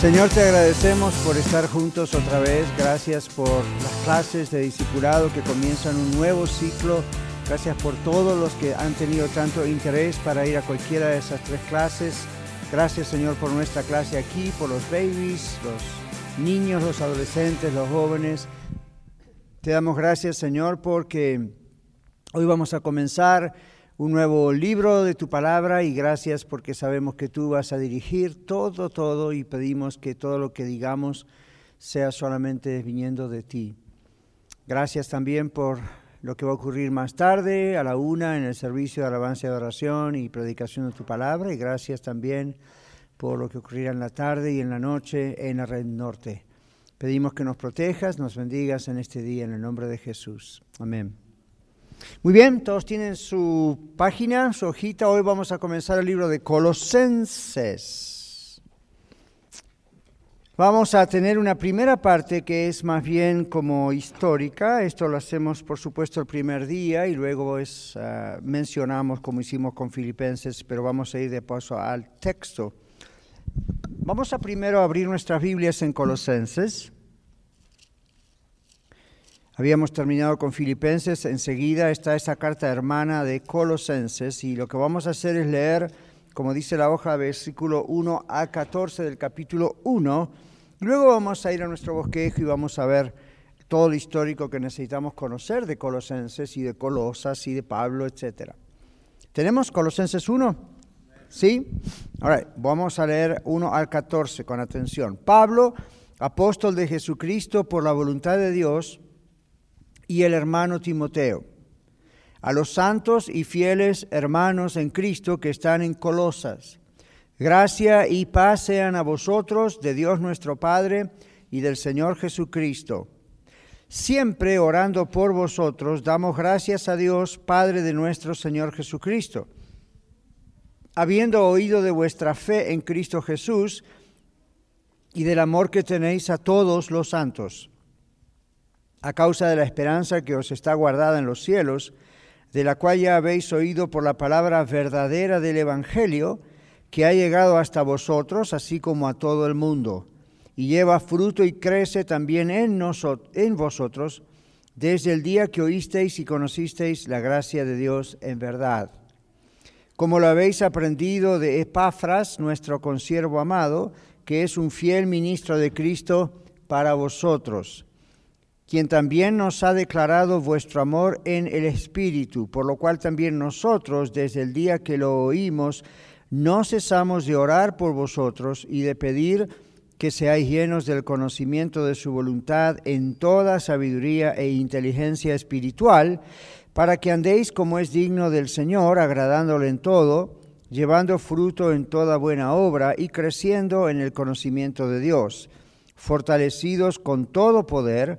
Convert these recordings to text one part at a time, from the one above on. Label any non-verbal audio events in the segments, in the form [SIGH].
Señor, te agradecemos por estar juntos otra vez. Gracias por las clases de discipulado que comienzan un nuevo ciclo. Gracias por todos los que han tenido tanto interés para ir a cualquiera de esas tres clases. Gracias, Señor, por nuestra clase aquí, por los babies, los niños, los adolescentes, los jóvenes. Te damos gracias, Señor, porque hoy vamos a comenzar un nuevo libro de tu palabra y gracias porque sabemos que tú vas a dirigir todo, todo y pedimos que todo lo que digamos sea solamente viniendo de ti. Gracias también por lo que va a ocurrir más tarde, a la una, en el servicio de alabanza y adoración y predicación de tu palabra y gracias también por lo que ocurrirá en la tarde y en la noche en la red norte. Pedimos que nos protejas, nos bendigas en este día en el nombre de Jesús. Amén. Muy bien, todos tienen su página, su hojita. Hoy vamos a comenzar el libro de Colosenses. Vamos a tener una primera parte que es más bien como histórica. Esto lo hacemos, por supuesto, el primer día y luego es, uh, mencionamos como hicimos con Filipenses, pero vamos a ir de paso al texto. Vamos a primero abrir nuestras Biblias en Colosenses. Habíamos terminado con Filipenses, enseguida está esa carta hermana de Colosenses y lo que vamos a hacer es leer, como dice la hoja, versículo 1 a 14 del capítulo 1. Luego vamos a ir a nuestro bosquejo y vamos a ver todo lo histórico que necesitamos conocer de Colosenses y de Colosas y de Pablo, etc. ¿Tenemos Colosenses 1? ¿Sí? Ahora, vamos a leer 1 al 14 con atención. Pablo, apóstol de Jesucristo por la voluntad de Dios, y el hermano Timoteo, a los santos y fieles hermanos en Cristo que están en Colosas. Gracia y paz sean a vosotros de Dios nuestro Padre y del Señor Jesucristo. Siempre orando por vosotros, damos gracias a Dios, Padre de nuestro Señor Jesucristo. Habiendo oído de vuestra fe en Cristo Jesús y del amor que tenéis a todos los santos a causa de la esperanza que os está guardada en los cielos, de la cual ya habéis oído por la palabra verdadera del Evangelio, que ha llegado hasta vosotros, así como a todo el mundo, y lleva fruto y crece también en, vosotros, desde el día que oísteis y conocisteis la gracia de Dios en verdad. Como lo habéis aprendido de Epafras, nuestro consiervo amado, que es un fiel ministro de Cristo para vosotros quien también nos ha declarado vuestro amor en el Espíritu, por lo cual también nosotros, desde el día que lo oímos, no cesamos de orar por vosotros y de pedir que seáis llenos del conocimiento de su voluntad en toda sabiduría e inteligencia espiritual, para que andéis como es digno del Señor, agradándole en todo, llevando fruto en toda buena obra y creciendo en el conocimiento de Dios, fortalecidos con todo poder,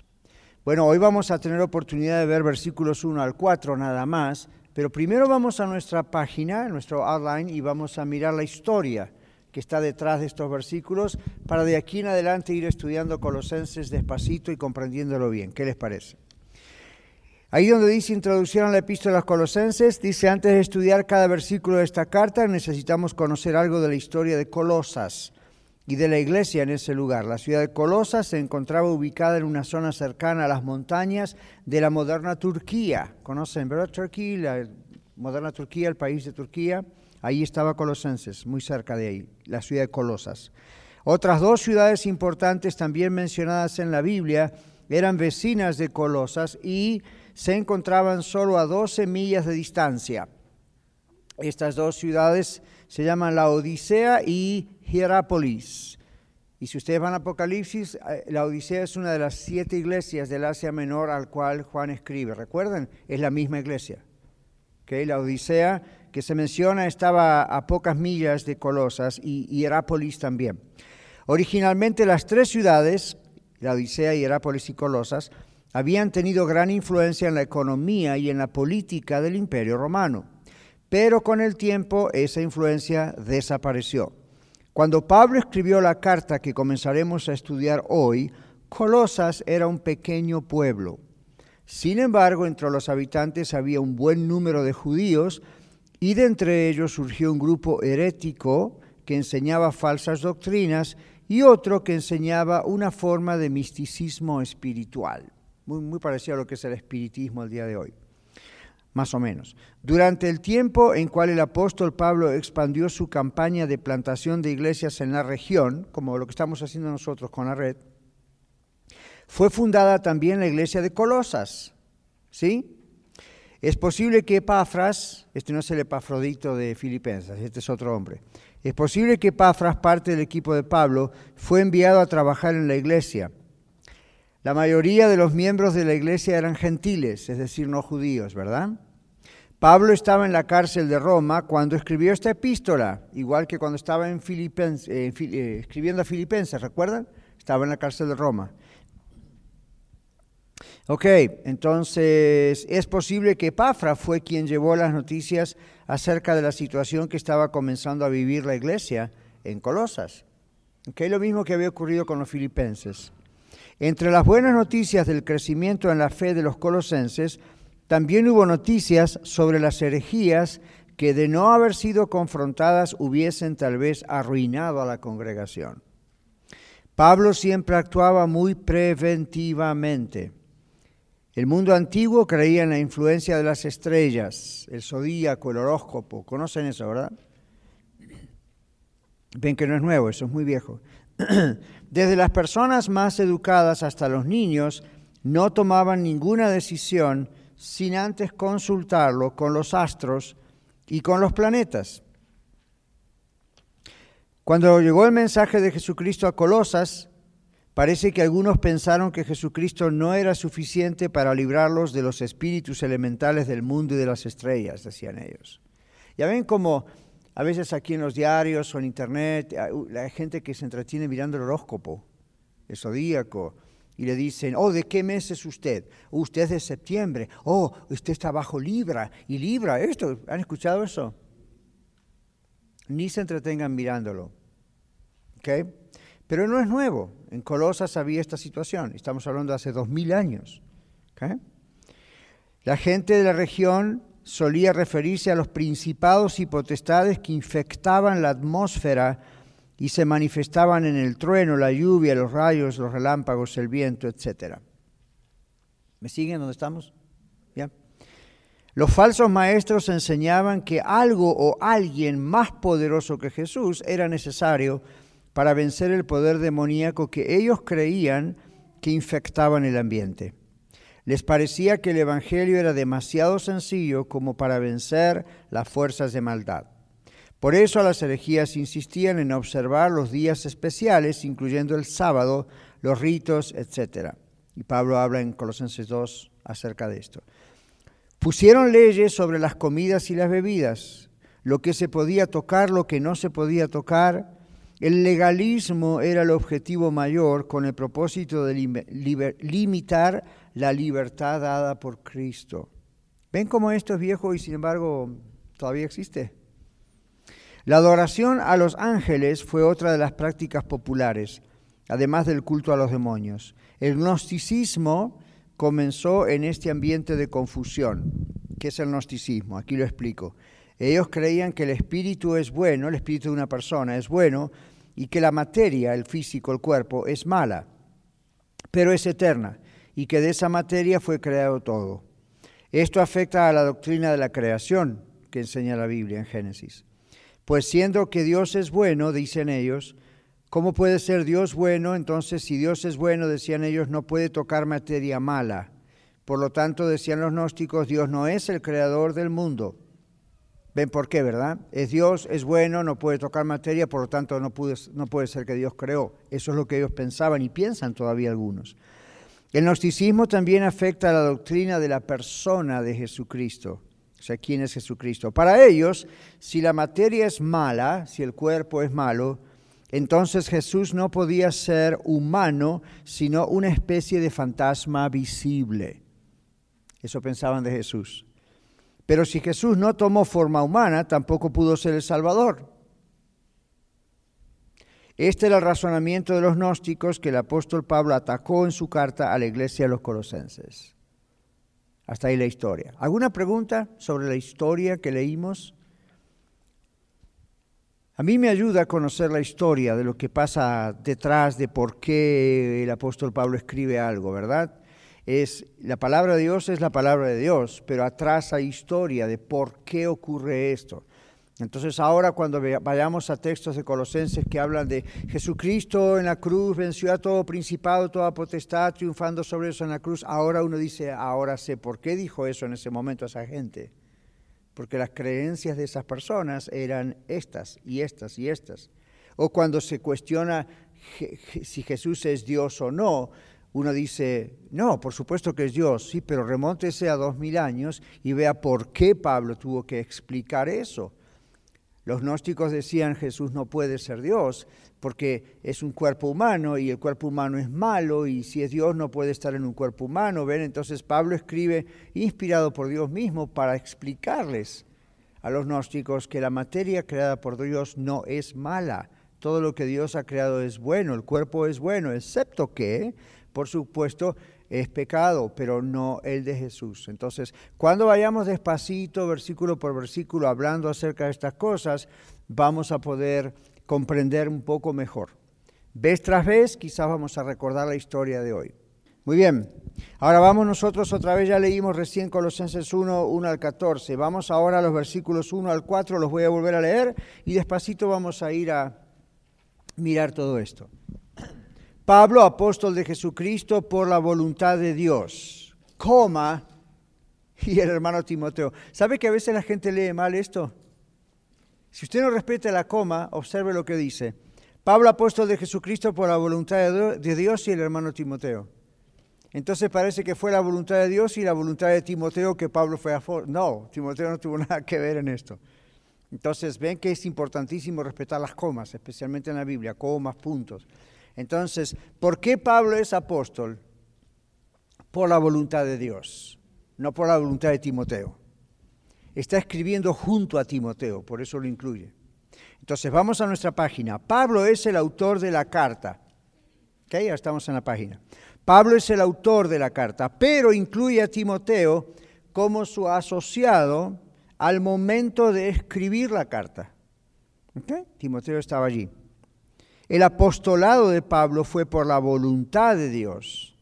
Bueno, hoy vamos a tener oportunidad de ver versículos 1 al 4 nada más, pero primero vamos a nuestra página, nuestro outline, y vamos a mirar la historia que está detrás de estos versículos para de aquí en adelante ir estudiando Colosenses despacito y comprendiéndolo bien. ¿Qué les parece? Ahí donde dice introducción a la epístola a los Colosenses, dice antes de estudiar cada versículo de esta carta necesitamos conocer algo de la historia de Colosas y de la iglesia en ese lugar. La ciudad de Colosas se encontraba ubicada en una zona cercana a las montañas de la moderna Turquía. ¿Conocen, verdad? Turquía, la moderna Turquía, el país de Turquía. Ahí estaba Colosenses, muy cerca de ahí, la ciudad de Colosas. Otras dos ciudades importantes también mencionadas en la Biblia eran vecinas de Colosas y se encontraban solo a 12 millas de distancia. Estas dos ciudades se llaman la Odisea y Hierápolis. Y si ustedes van a Apocalipsis, eh, la Odisea es una de las siete iglesias del Asia Menor al cual Juan escribe. ¿Recuerdan? Es la misma iglesia. ¿Okay? La Odisea que se menciona estaba a pocas millas de Colosas y Hierápolis también. Originalmente las tres ciudades, la Odisea, Hierápolis y Colosas, habían tenido gran influencia en la economía y en la política del Imperio Romano. Pero con el tiempo esa influencia desapareció. Cuando Pablo escribió la carta que comenzaremos a estudiar hoy, Colosas era un pequeño pueblo. Sin embargo, entre los habitantes había un buen número de judíos y de entre ellos surgió un grupo herético que enseñaba falsas doctrinas y otro que enseñaba una forma de misticismo espiritual, muy, parecido a lo que es el espiritismo el día de hoy, más o menos. Durante el tiempo en cual el apóstol Pablo expandió su campaña de plantación de iglesias en la región, como lo que estamos haciendo nosotros con la red, fue fundada también la iglesia de Colosas, ¿sí? Es posible que Epafras, este no es el Epafrodito de Filipenses, este es otro hombre, es posible que Epafras, parte del equipo de Pablo, fue enviado a trabajar en la iglesia. La mayoría de los miembros de la iglesia eran gentiles, es decir, no judíos, ¿verdad? Pablo estaba en la cárcel de Roma cuando escribió esta epístola, igual que cuando estaba en eh, eh, escribiendo a Filipenses, ¿recuerdan? Estaba en la cárcel de Roma. Ok, entonces es posible que Epafra fue quien llevó las noticias acerca de la situación que estaba comenzando a vivir la iglesia en Colosas. Okay, lo mismo que había ocurrido con los filipenses. Entre las buenas noticias del crecimiento en la fe de los colosenses, también hubo noticias sobre las herejías que de no haber sido confrontadas hubiesen tal vez arruinado a la congregación. Pablo siempre actuaba muy preventivamente. El mundo antiguo creía en la influencia de las estrellas, el zodíaco, el horóscopo. ¿Conocen eso, verdad? Ven que no es nuevo, eso es muy viejo. [CLEARS THROAT] Desde las personas más educadas hasta los niños, no tomaban ninguna decisión sin antes consultarlo con los astros y con los planetas. Cuando llegó el mensaje de Jesucristo a Colosas, Parece que algunos pensaron que Jesucristo no era suficiente para librarlos de los espíritus elementales del mundo y de las estrellas, decían ellos. Ya ven como a veces aquí en los diarios o en internet hay gente que se entretiene mirando el horóscopo, el zodíaco, y le dicen, oh, ¿de qué mes es usted? Usted es de septiembre. Oh, usted está bajo Libra. Y Libra, esto, ¿han escuchado eso? Ni se entretengan mirándolo. Pero no es nuevo. En Colosas había esta situación. Estamos hablando de hace dos mil años. La gente de la región solía referirse a los principados y potestades que infectaban la atmósfera y se manifestaban en el trueno, la lluvia, los rayos, los relámpagos, el viento, etc. ¿Me siguen donde estamos? ¿Ya? Los falsos maestros enseñaban que algo o alguien más poderoso que Jesús era necesario para vencer el poder demoníaco que ellos creían que infectaban el ambiente. Les parecía que el Evangelio era demasiado sencillo como para vencer las fuerzas de maldad. Por eso las herejías insistían en observar los días especiales, incluyendo el sábado, los ritos, etc. Y Pablo habla en Colosenses 2 acerca de esto. Pusieron leyes sobre las comidas y las bebidas, lo que se podía tocar, lo que no se podía tocar, el legalismo era el objetivo mayor con el propósito de limitar la libertad dada por Cristo. ¿Ven cómo esto es viejo y sin embargo todavía existe? La adoración a los ángeles fue otra de las prácticas populares, además del culto a los demonios. El gnosticismo comenzó en este ambiente de confusión. ¿Qué es el gnosticismo? Aquí lo explico. Ellos creían que el espíritu es bueno, el espíritu de una persona es bueno, y que la materia, el físico, el cuerpo, es mala, pero es eterna, y que de esa materia fue creado todo. Esto afecta a la doctrina de la creación que enseña la Biblia en Génesis. Pues siendo que Dios es bueno, dicen ellos, ¿Cómo puede ser Dios bueno? Entonces, si Dios es bueno, decían ellos, no puede tocar materia mala. Por lo tanto, decían los gnósticos, Dios no es el creador del mundo. ¿Ven por qué, verdad? Es Dios, es bueno, no puede tocar materia, por lo tanto no, no puede ser que Dios creó. Eso es lo que ellos pensaban y piensan todavía algunos. El gnosticismo también afecta a la doctrina de la persona de Jesucristo. O sea, ¿quién es Jesucristo? Para ellos, si la materia es mala, si el cuerpo es malo, entonces Jesús no podía ser humano, sino una especie de fantasma visible. Eso pensaban de Jesús. Pero si Jesús no tomó forma humana, tampoco pudo ser el Salvador. Este era el razonamiento de los gnósticos que el apóstol Pablo atacó en su carta a la iglesia de los colosenses. Hasta ahí la historia. ¿Alguna pregunta sobre la historia que leímos? A mí me ayuda a conocer la historia de lo que pasa detrás de por qué el apóstol Pablo escribe algo, ¿verdad? Es la palabra de Dios es la palabra de Dios, pero atrás hay historia de por qué ocurre esto. Entonces ahora cuando vayamos a textos de Colosenses que hablan de Jesucristo en la cruz venció a todo principado, toda potestad, triunfando sobre eso en la cruz, ahora uno dice, ahora sé por qué dijo eso en ese momento a esa gente. Porque las creencias de esas personas eran estas y estas y estas. O cuando se cuestiona si Jesús es Dios o no, uno dice, no, por supuesto que es Dios, sí, pero remóntese a dos mil años y vea por qué Pablo tuvo que explicar eso. Los gnósticos decían Jesús no puede ser Dios porque es un cuerpo humano y el cuerpo humano es malo y si es Dios no puede estar en un cuerpo humano. ¿Ven? Entonces Pablo escribe inspirado por Dios mismo para explicarles a los gnósticos que la materia creada por Dios no es mala. Todo lo que Dios ha creado es bueno, el cuerpo es bueno, excepto que, por supuesto, es pecado, pero no el de Jesús. Entonces, cuando vayamos despacito, versículo por versículo, hablando acerca de estas cosas, vamos a poder comprender un poco mejor. Vez tras vez, quizás vamos a recordar la historia de hoy. Muy bien, ahora vamos nosotros otra vez, ya leímos recién Colosenses 1, 1 al 14. Vamos ahora a los versículos 1 al 4, los voy a volver a leer y despacito vamos a ir a mirar todo esto. Pablo, apóstol de Jesucristo por la voluntad de Dios, coma, y el hermano Timoteo. ¿Sabe que a veces la gente lee mal esto? Si usted no respeta la coma, observe lo que dice. Pablo, apóstol de Jesucristo por la voluntad de Dios y el hermano Timoteo. Entonces parece que fue la voluntad de Dios y la voluntad de Timoteo que Pablo fue a... No, Timoteo no tuvo [LAUGHS] nada que ver en esto. Entonces ven que es importantísimo respetar las comas, especialmente en la Biblia, comas, puntos. Entonces, ¿por qué Pablo es apóstol? Por la voluntad de Dios, no por la voluntad de Timoteo. Está escribiendo junto a Timoteo, por eso lo incluye. Entonces, vamos a nuestra página. Pablo es el autor de la carta. ¿Ok? Ya estamos en la página. Pablo es el autor de la carta, pero incluye a Timoteo como su asociado al momento de escribir la carta. Timoteo estaba allí. El apostolado de Pablo fue por la voluntad de Dios,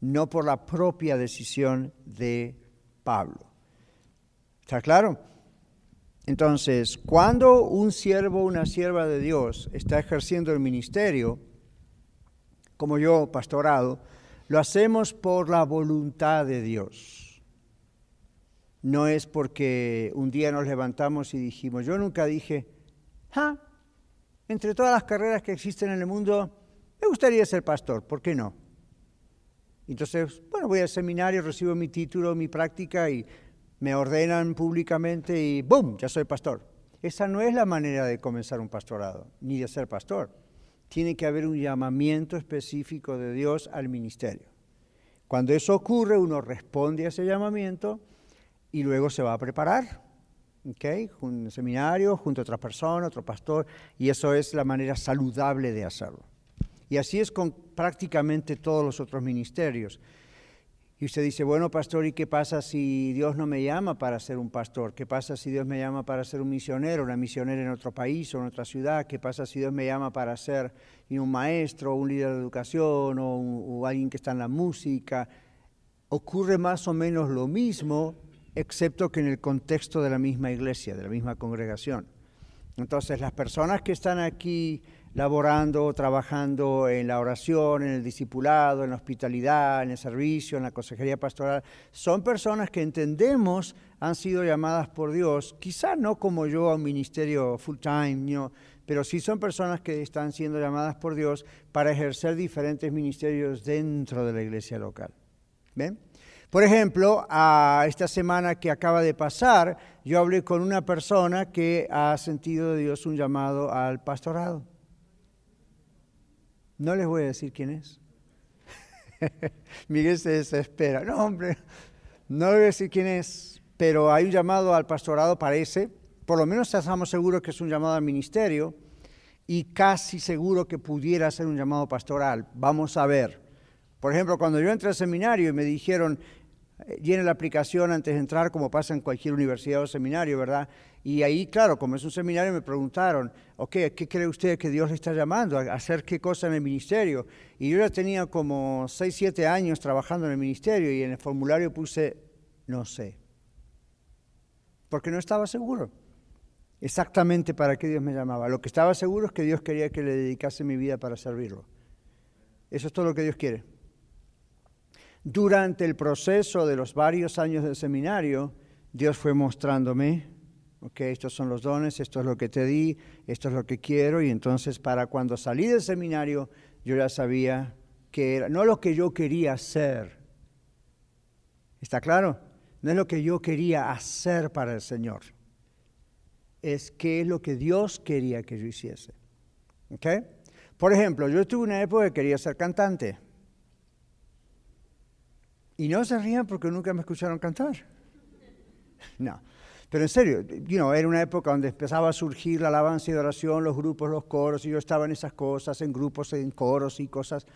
no por la propia decisión de Pablo. ¿Está claro? Entonces, cuando un siervo o una sierva de Dios está ejerciendo el ministerio, como yo, pastorado, lo hacemos por la voluntad de Dios. No es porque un día nos levantamos y dijimos, yo nunca dije, ah, entre todas las carreras que existen en el mundo, me gustaría ser pastor, ¿por qué no? Entonces, bueno, voy al seminario, recibo mi título, mi práctica y me ordenan públicamente y ¡boom! Ya soy pastor. Esa no es la manera de comenzar un pastorado, ni de ser pastor. Tiene que haber un llamamiento específico de Dios al ministerio. Cuando eso ocurre, uno responde a ese llamamiento y luego se va a preparar ¿okay? un seminario, junto a otra persona, otro pastor, y eso es la manera saludable de hacerlo. Y así es con prácticamente todos los otros ministerios. Y usted dice, bueno, pastor, ¿y qué pasa si Dios no me llama para ser un pastor? ¿Qué pasa si Dios me llama para ser un misionero, una misionera en otro país o en otra ciudad? ¿Qué pasa si Dios me llama para ser un maestro, un líder de educación o, o alguien que está en la música? Ocurre más o menos lo mismo excepto que en el contexto de la misma iglesia, de la misma congregación. Entonces, las personas que están aquí laborando, trabajando en la oración, en el discipulado, en la hospitalidad, en el servicio, en la consejería pastoral. Son personas que entendemos han sido llamadas por Dios, quizá no como yo a un ministerio full time, pero sí son personas que están siendo llamadas por Dios para ejercer diferentes ministerios dentro de la iglesia local. ¿Ven? Por ejemplo, a esta semana que acaba de pasar, yo hablé con una persona que ha sentido de Dios un llamado al pastorado. No les voy a decir quién es. [LAUGHS] Miguel se desespera. No, hombre, no les voy a decir quién es, pero hay un llamado al pastorado, parece. Por lo menos estamos seguros que es un llamado al ministerio y casi seguro que pudiera ser un llamado pastoral. Vamos a ver. Por ejemplo, cuando yo entré al seminario y me dijeron, eh, llene la aplicación antes de entrar, como pasa en cualquier universidad o seminario, ¿verdad? Y ahí, claro, como es un seminario, me preguntaron, ok, ¿qué cree usted que Dios le está llamando? ¿A hacer qué cosa en el ministerio? Y yo ya tenía como 6, 7 años trabajando en el ministerio y en el formulario puse, no sé, porque no estaba seguro exactamente para qué Dios me llamaba. Lo que estaba seguro es que Dios quería que le dedicase mi vida para servirlo. Eso es todo lo que Dios quiere. Durante el proceso de los varios años del seminario, Dios fue mostrándome ok, estos son los dones, esto es lo que te di, esto es lo que quiero, y entonces para cuando salí del seminario yo ya sabía que era, no lo que yo quería hacer, ¿está claro? No es lo que yo quería hacer para el Señor, es qué es lo que Dios quería que yo hiciese. ¿ok? Por ejemplo, yo tuve una época que quería ser cantante. Y no se rían porque nunca me escucharon cantar. No. Pero en serio, you era una época donde empezaba a surgir la alabanza y oración, los grupos, los coros, y yo estaba en esas cosas, en grupos, en coros y cosas,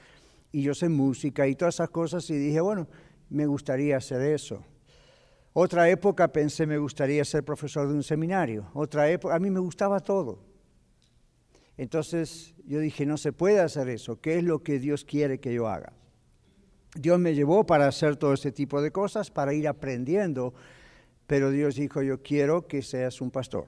y yo sé música y todas esas cosas, y dije, bueno, me gustaría hacer eso. Otra época pensé, me gustaría ser profesor de un seminario. Otra época, a mí me gustaba todo. Entonces yo dije, no se puede hacer eso. ¿Qué es lo que Dios quiere que yo haga? Dios me llevó para hacer todo este tipo de cosas, para ir aprendiendo pero Dios dijo, yo quiero que seas un pastor.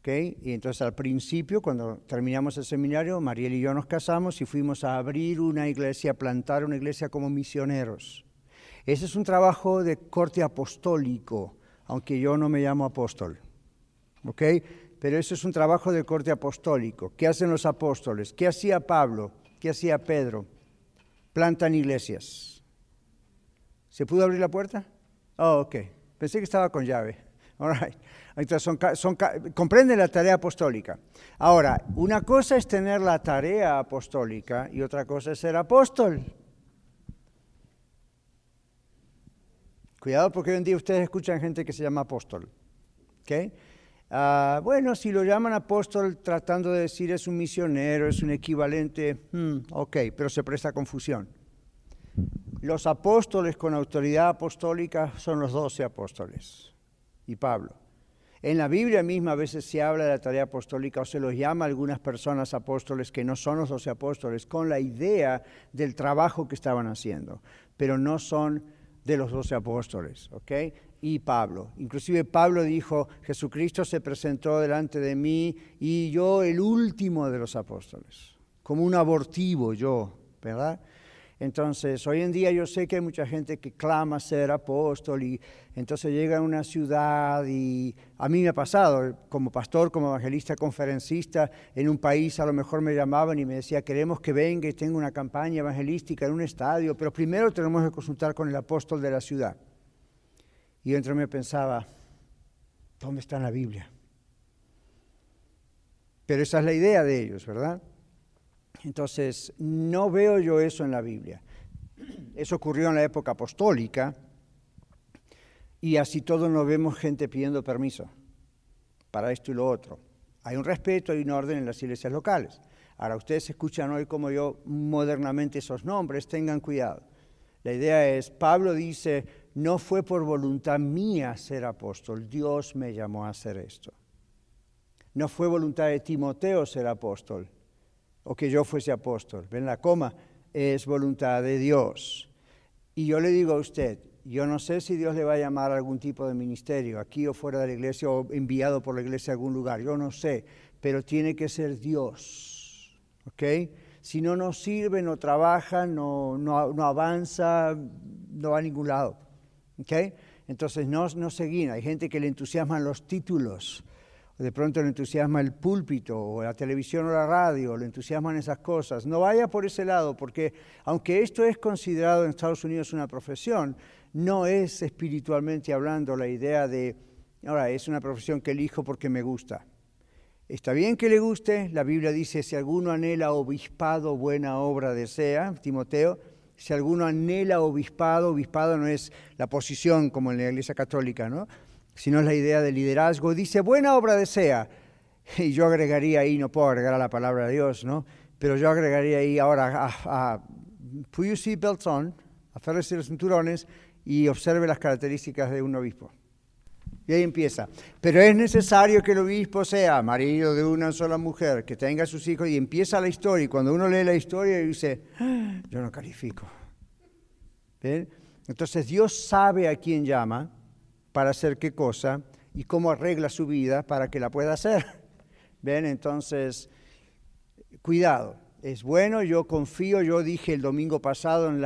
¿Okay? Y entonces al principio, cuando terminamos el seminario, Mariel y yo nos casamos y fuimos a abrir una iglesia, a plantar una iglesia como misioneros. Ese es un trabajo de corte apostólico, aunque yo no me llamo apóstol. ¿Ok? Pero eso es un trabajo de corte apostólico. ¿Qué hacen los apóstoles? ¿Qué hacía Pablo? ¿Qué hacía Pedro? Plantan iglesias. ¿Se pudo abrir la puerta? Oh, ok. Pensé que estaba con llave. [LAUGHS] All Entonces, son, la tarea apostólica. Ahora, una cosa es tener la tarea apostólica y otra cosa es ser apóstol. Cuidado porque hoy en día ustedes escuchan gente que se llama apóstol. ¿Okay? Ah, bueno, si lo llaman apóstol tratando de decir es un misionero, es un equivalente, hmm, ok, pero se presta confusión. Los apóstoles con autoridad apostólica son los doce apóstoles y Pablo. En la Biblia misma a veces se habla de la tarea apostólica o se los llama a algunas personas apóstoles que no son los doce apóstoles con la idea del trabajo que estaban haciendo, pero no son de los doce apóstoles, ¿ok? Y Pablo. Inclusive Pablo dijo, Jesucristo se presentó delante de mí y yo el último de los apóstoles, como un abortivo yo, ¿verdad? Entonces, hoy en día yo sé que hay mucha gente que clama ser apóstol y entonces llega a una ciudad y a mí me ha pasado, como pastor, como evangelista, conferencista, en un país a lo mejor me llamaban y me decía, queremos que venga y tenga una campaña evangelística en un estadio, pero primero tenemos que consultar con el apóstol de la ciudad. Y yo me pensaba, ¿dónde está la Biblia? Pero esa es la idea de ellos, ¿verdad? Entonces, no veo yo eso en la Biblia. Eso ocurrió en la época apostólica y así todos nos vemos gente pidiendo permiso para esto y lo otro. Hay un respeto, hay un orden en las iglesias locales. Ahora, ustedes escuchan hoy como yo modernamente esos nombres, tengan cuidado. La idea es, Pablo dice, no fue por voluntad mía ser apóstol, Dios me llamó a hacer esto. No fue voluntad de Timoteo ser apóstol, o que yo fuese apóstol. Ven la coma, es voluntad de Dios. Y yo le digo a usted, yo no sé si Dios le va a llamar a algún tipo de ministerio, aquí o fuera de la iglesia, o enviado por la iglesia a algún lugar, yo no sé, pero tiene que ser Dios, ¿ok? Si no nos sirve, no trabaja, no, no, no avanza, no va a ningún lado, ¿ok? Entonces no, no se guía. Hay gente que le entusiasman los títulos, de pronto le entusiasma el púlpito, o la televisión o la radio, le entusiasman esas cosas. No vaya por ese lado, porque aunque esto es considerado en Estados Unidos una profesión, no es espiritualmente hablando la idea de, ahora, es una profesión que elijo porque me gusta. Está bien que le guste, la Biblia dice, si alguno anhela obispado, buena obra desea, Timoteo, si alguno anhela obispado, obispado no es la posición como en la Iglesia Católica, ¿no? sino es la idea de liderazgo. Dice, buena obra desea. [LAUGHS] Y yo agregaría ahí, no puedo agregar a la palabra de Dios, ¿no? Pero yo agregaría ahí ahora a, a seatbelts on, aférrese los cinturones y observe las características de un obispo. Y ahí empieza. Pero es necesario que el obispo sea marido de una sola mujer, que tenga sus hijos, y empieza la historia. Y cuando uno lee la historia, dice, ah, yo no califico. Entonces Dios sabe a quién llama, para hacer qué cosa y cómo arregla su vida para que la pueda hacer. [LAUGHS] ¿Ven? Entonces, cuidado. Es bueno, yo confío, yo dije el domingo pasado en,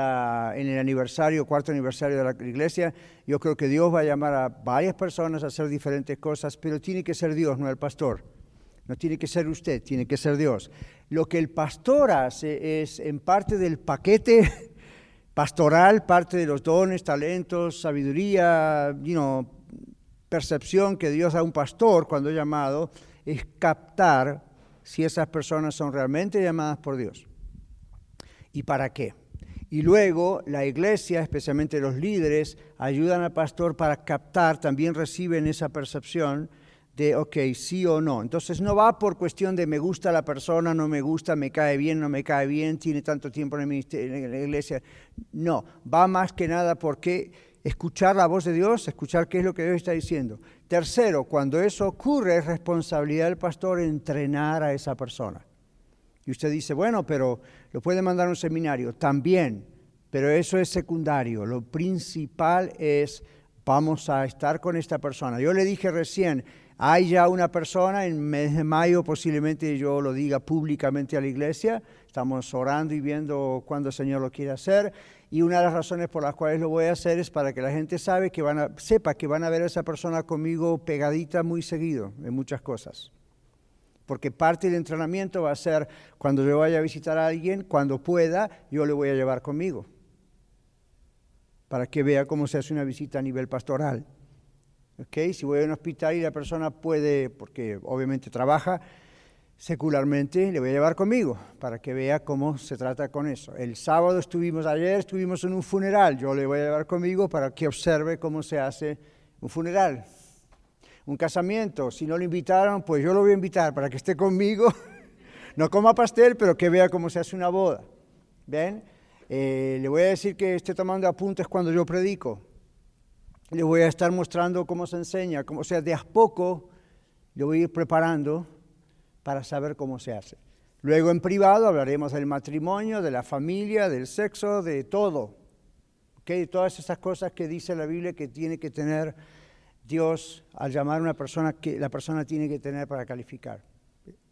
el aniversario, cuarto aniversario de la iglesia, yo creo que Dios va a llamar a varias personas a hacer diferentes cosas, pero tiene que ser Dios, no el pastor. No tiene que ser usted, tiene que ser Dios. Lo que el pastor hace es, en parte del paquete [LAUGHS] pastoral, parte de los dones, talentos, sabiduría, you percepción que Dios da a un pastor cuando es llamado, es captar si esas personas son realmente llamadas por Dios. ¿Y para qué? Y luego la iglesia, especialmente los líderes, ayudan al pastor para captar, también reciben esa percepción de, ok, sí o no. Entonces no va por cuestión de me gusta la persona, no me gusta, me cae bien, no me cae bien, tiene tanto tiempo en, la iglesia. No, va más que nada porque escuchar la voz de Dios, escuchar qué es lo que Dios está diciendo. Tercero, cuando eso ocurre, es responsabilidad del pastor entrenar a esa persona. Y usted dice, bueno, pero lo puede mandar a un seminario. También, pero eso es secundario. Lo principal es, vamos a estar con esta persona. Yo le dije recién, hay ya una persona, en mes de mayo posiblemente yo lo diga públicamente a la iglesia, estamos orando y viendo cuándo el Señor lo quiere hacer, y una de las razones por las cuales lo voy a hacer es para que la gente sepa que van a ver a esa persona conmigo pegadita muy seguido en muchas cosas. Porque parte del entrenamiento va a ser cuando yo vaya a visitar a alguien, cuando pueda, yo le voy a llevar conmigo, para que vea cómo se hace una visita a nivel pastoral. Si voy a un hospital y la persona puede, porque obviamente trabaja secularmente, le voy a llevar conmigo para que vea cómo se trata con eso. El sábado estuvimos, ayer estuvimos en un funeral, yo le voy a llevar conmigo para que observe cómo se hace un funeral. Un casamiento, si no lo invitaron, pues yo lo voy a invitar para que esté conmigo, [LAUGHS] no coma pastel, pero que vea cómo se hace una boda. ¿Ven? Eh, le voy a decir que esté tomando apuntes cuando yo predico le voy a estar mostrando cómo se enseña, o sea, de a poco le voy a ir preparando para saber cómo se hace. Luego en privado hablaremos del matrimonio, de la familia, del sexo, de todo. ¿okay? Todas esas cosas que dice la Biblia que tiene que tener Dios al llamar a una persona que la persona tiene que tener para calificar.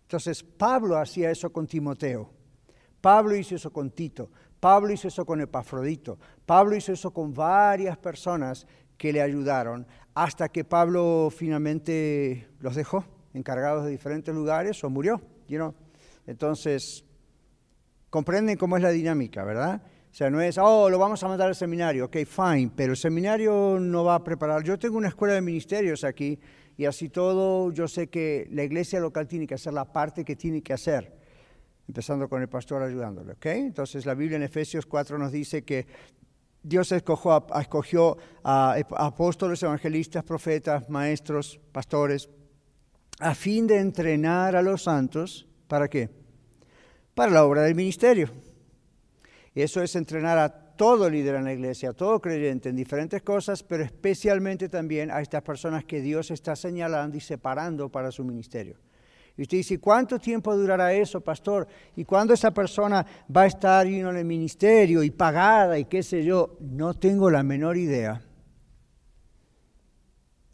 Entonces Pablo hacía eso con Timoteo. Pablo hizo eso con Tito. Pablo hizo eso con Epafrodito. Pablo hizo eso con varias personas que le ayudaron, hasta que Pablo finalmente los dejó encargados de diferentes lugares o murió. You Entonces, comprenden cómo es la dinámica, ¿verdad? O sea, no es, oh, lo vamos a mandar al seminario, ok, fine, pero el seminario no va a preparar. Yo tengo una escuela de ministerios aquí y así todo, yo sé que la iglesia local tiene que hacer la parte que tiene que hacer, empezando con el pastor ayudándole, ¿ok? Entonces la Biblia en Efesios 4 nos dice que Dios escogió, escogió a apóstoles, evangelistas, profetas, maestros, pastores, a fin de entrenar a los santos, ¿para qué? Para la obra del ministerio. Eso es entrenar a todo líder en la iglesia, a todo creyente en diferentes cosas, pero especialmente también a estas personas que Dios está señalando y separando para su ministerio. Y usted dice, ¿cuánto tiempo durará eso, pastor? ¿Y cuándo esa persona va a estar en el ministerio y pagada y qué sé yo? No tengo la menor idea.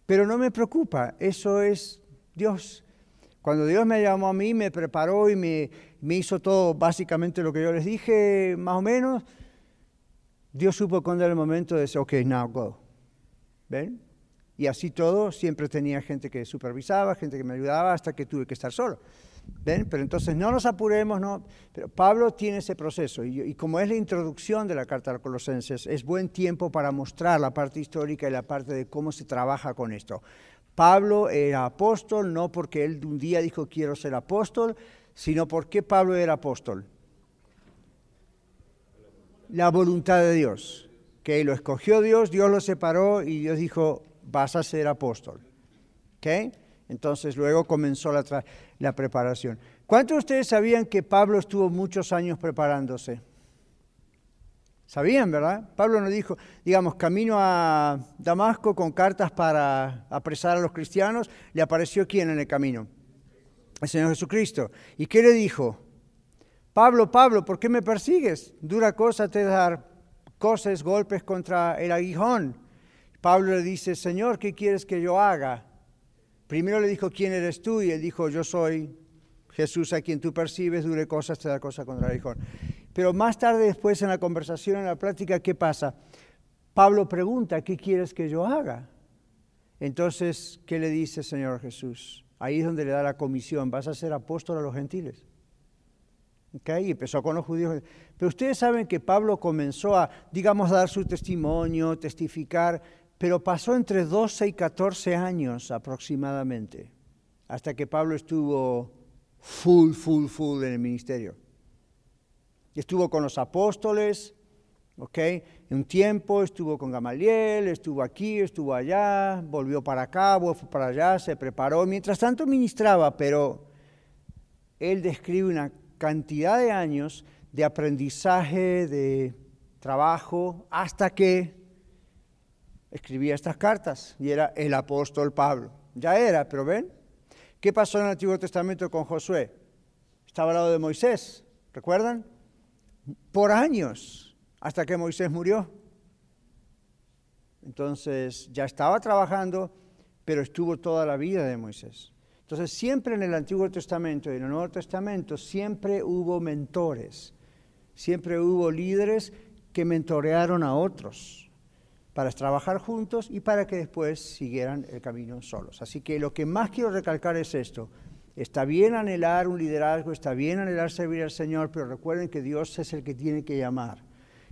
Pero no me preocupa, eso es Dios. Cuando Dios me llamó a mí, me preparó y me, me hizo todo básicamente lo que yo les dije, más o menos, Dios supo cuando era el momento de decir, ok, now go. ¿Ven? Y así todo, siempre tenía gente que supervisaba, gente que me ayudaba, hasta que tuve que estar solo. ¿Ven? Pero entonces no nos apuremos, no. Pero Pablo tiene ese proceso y, como es la introducción de la carta a los colosenses, es buen tiempo para mostrar la parte histórica y la parte de cómo se trabaja con esto. Pablo era apóstol no porque él un día dijo quiero ser apóstol, sino porque Pablo era apóstol. La voluntad de Dios, que lo escogió Dios, Dios lo separó y Dios dijo, vas a ser apóstol. ¿Ok? Entonces luego comenzó la, la preparación. ¿Cuántos de ustedes sabían que Pablo estuvo muchos años preparándose? Sabían, ¿verdad? Pablo nos dijo, digamos, camino a Damasco con cartas para apresar a los cristianos, le apareció quién en el camino? El Señor Jesucristo. ¿Y qué le dijo? Pablo, Pablo, ¿por qué me persigues? Dura cosa te dar cosas, golpes contra el aguijón. Pablo le dice, Señor, ¿qué quieres que yo haga? Primero le dijo, ¿quién eres tú? Y él dijo, yo soy Jesús a quien tú percibes, dure cosas, te da cosas contra el aguijón. Pero más tarde, después en la conversación, en la plática, ¿qué pasa? Pablo pregunta, ¿qué quieres que yo haga? Entonces, ¿qué le dice Señor Jesús? Ahí es donde le da la comisión, vas a ser apóstol a los gentiles. Y empezó con los judíos. Pero ustedes saben que Pablo comenzó a, digamos, dar su testimonio, testificar pero pasó entre 12 y 14 años aproximadamente, hasta que Pablo estuvo full, full, full en el ministerio. Estuvo con los apóstoles, ¿ok? Un tiempo estuvo con Gamaliel, estuvo aquí, estuvo allá, volvió para acá, fue para allá, se preparó. Mientras tanto ministraba, pero él describe una cantidad de años de aprendizaje, de trabajo, hasta que escribía estas cartas y era el apóstol Pablo. Ya era, pero ven, ¿qué pasó en el Antiguo Testamento con Josué? Estaba al lado de Moisés, ¿recuerdan? Por años, hasta que Moisés murió. Entonces ya estaba trabajando, pero estuvo toda la vida de Moisés. Entonces siempre en el Antiguo Testamento y en el Nuevo Testamento siempre hubo mentores, siempre hubo líderes que mentorearon a otros para trabajar juntos y para que después siguieran el camino solos. Así que lo que más quiero recalcar es esto. Está bien anhelar un liderazgo, está bien anhelar servir al Señor, pero recuerden que Dios es el que tiene que llamar.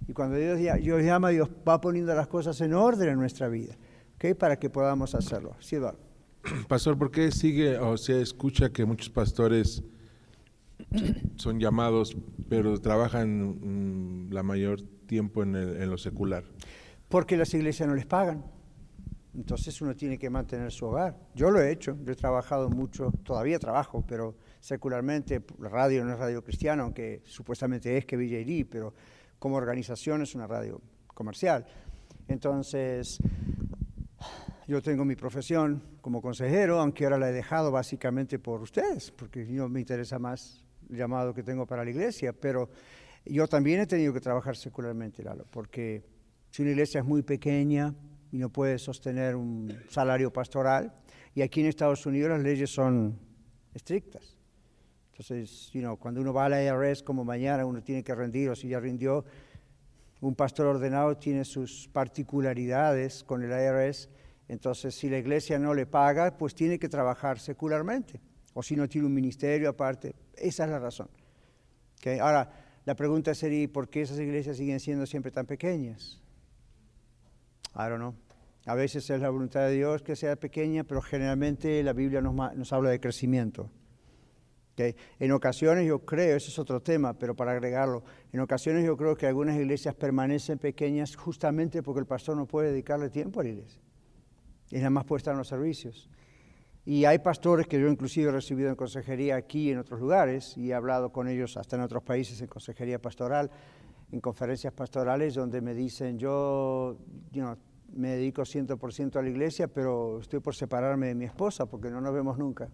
Y cuando Dios, llama, Dios va poniendo las cosas en orden en nuestra vida, ¿okay? para que podamos hacerlo. Sí, [CLEARS THROAT] Pastor, ¿por qué sigue o se escucha que muchos pastores son llamados, pero trabajan mm, la mayor tiempo en, en lo secular? porque las iglesias no les pagan. Entonces uno tiene que mantener su hogar. Yo lo he hecho, yo he trabajado mucho, todavía trabajo, pero secularmente, la radio no es radio cristiana, aunque supuestamente es que VJD, pero como organización es una radio comercial. Entonces, yo tengo mi profesión como consejero, aunque ahora la he dejado básicamente por ustedes, porque no me interesa más el llamado que tengo para la iglesia, pero yo también he tenido que trabajar secularmente, Lalo, porque si una iglesia es muy pequeña y no puede sostener un salario pastoral, y aquí en Estados Unidos las leyes son estrictas. Entonces, cuando uno va a la IRS como mañana, uno tiene que rendir, o si ya rindió, un pastor ordenado tiene sus particularidades con el IRS, entonces si la iglesia no le paga, pues tiene que trabajar secularmente, o si no tiene un ministerio aparte, esa es la razón. Ahora, la pregunta sería, ¿por qué esas iglesias siguen siendo siempre tan pequeñas? I don't know. A veces es la voluntad de Dios que sea pequeña, pero generalmente la Biblia nos, habla de crecimiento. En ocasiones yo creo, ese es otro tema, pero para agregarlo, en ocasiones yo creo que algunas iglesias permanecen pequeñas justamente porque el pastor no puede dedicarle tiempo a la iglesia. Y nada más puede estar en los servicios. Y hay pastores que yo inclusive he recibido en consejería aquí y en otros lugares, y he hablado con ellos hasta en otros países en consejería pastoral, en conferencias pastorales donde me dicen, yo me dedico 100% a la iglesia, pero estoy por separarme de mi esposa porque no nos vemos nunca.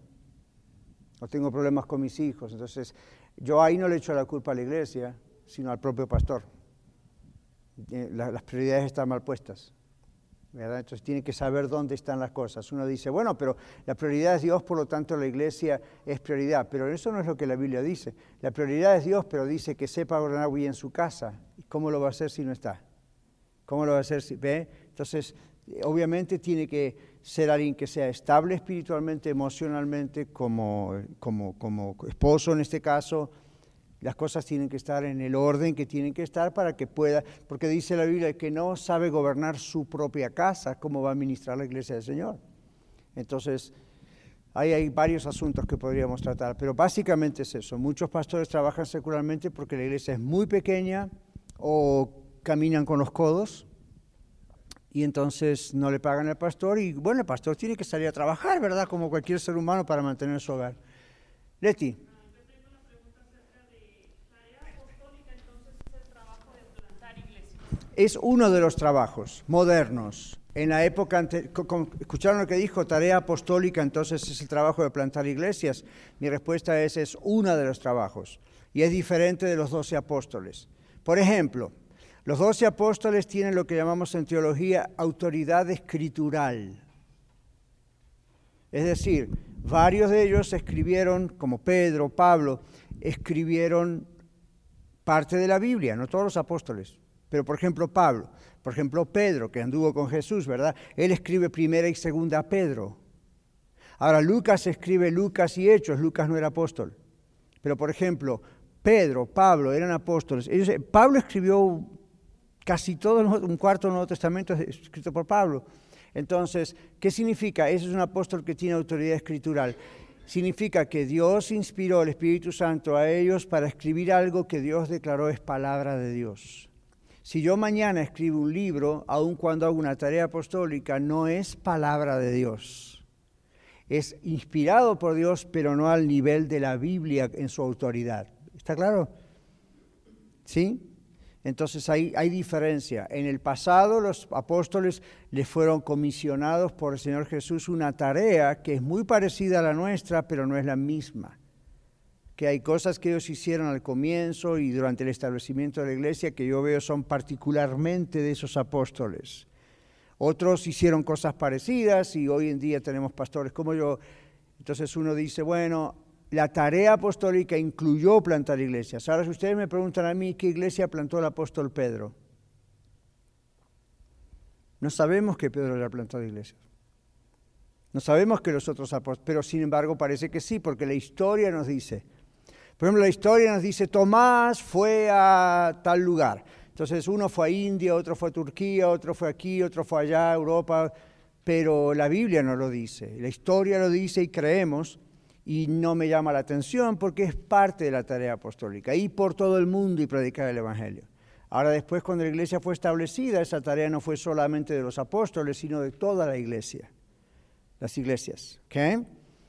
o tengo problemas con mis hijos. Entonces, yo ahí no le echo la culpa a la iglesia, sino al propio pastor. Eh, las prioridades están mal puestas. Entonces tiene que saber dónde están las cosas. Uno dice, bueno, pero la prioridad es Dios, por lo tanto la iglesia es prioridad. Pero eso no es lo que la Biblia dice. La prioridad es Dios, pero dice que sepa gobernar bien su casa. ¿Cómo lo va a hacer si no está? ¿Cómo lo va a hacer si ve? Entonces, obviamente tiene que ser alguien que sea estable espiritualmente, emocionalmente, como, como, como esposo en este caso, las cosas tienen que estar en el orden que tienen que estar para que pueda, porque dice la Biblia que no sabe gobernar su propia casa, ¿cómo va a administrar la iglesia del Señor? Entonces, ahí hay varios asuntos que podríamos tratar, pero básicamente es eso. Muchos pastores trabajan secularmente porque la iglesia es muy pequeña o caminan con los codos y entonces no le pagan al pastor y bueno, el pastor tiene que salir a trabajar, ¿verdad? Como cualquier ser humano para mantener su hogar. Leti. es uno de los trabajos modernos. En la época, escucharon lo que dijo, tarea apostólica, entonces es el trabajo de plantar iglesias. Mi respuesta es, es uno de los trabajos y es diferente de los doce apóstoles. Por ejemplo, los doce apóstoles tienen lo que llamamos en teología autoridad escritural. Es decir, varios de ellos escribieron, como Pedro, Pablo, escribieron parte de la Biblia, no todos los apóstoles. Pero por ejemplo Pablo, por ejemplo Pedro, que anduvo con Jesús, ¿verdad? Él escribe primera y segunda Pedro. Ahora Lucas escribe Lucas y Hechos, Lucas no era apóstol. Pero por ejemplo, Pedro, Pablo eran apóstoles. Pablo escribió casi todo un cuarto del Nuevo Testamento escrito por Pablo. Entonces, ¿qué significa? Ese es un apóstol que tiene autoridad escritural. Significa que Dios inspiró al Espíritu Santo a ellos para escribir algo que Dios declaró es palabra de Dios. Si yo mañana escribo un libro, aun cuando hago una tarea apostólica, no es palabra de Dios. Es inspirado por Dios, pero no al nivel de la Biblia en su autoridad. ¿Está claro? ¿Sí? Entonces hay, diferencia. En el pasado los apóstoles les fueron comisionados por el Señor Jesús una tarea que es muy parecida a la nuestra, pero no es la misma que hay cosas que ellos hicieron al comienzo y durante el establecimiento de la iglesia que yo veo son particularmente de esos apóstoles. Otros hicieron cosas parecidas y hoy en día tenemos pastores como yo. Entonces uno dice, bueno, la tarea apostólica incluyó plantar iglesias. Ahora si ustedes me preguntan a mí qué iglesia plantó el apóstol Pedro, no sabemos que Pedro había plantado iglesias. No sabemos que los otros apóstoles, pero sin embargo parece que sí, porque la historia nos dice por ejemplo, la historia nos dice, Tomás fue a tal lugar. Entonces uno fue a India, otro fue a Turquía, otro fue aquí, otro fue allá, Europa, pero la Biblia no lo dice. La historia lo dice y creemos, y no me llama la atención porque es parte de la tarea apostólica, ir por todo el mundo y predicar el Evangelio. Ahora después, cuando la iglesia fue establecida, esa tarea no fue solamente de los apóstoles, sino de toda la iglesia, las iglesias. ¿okay?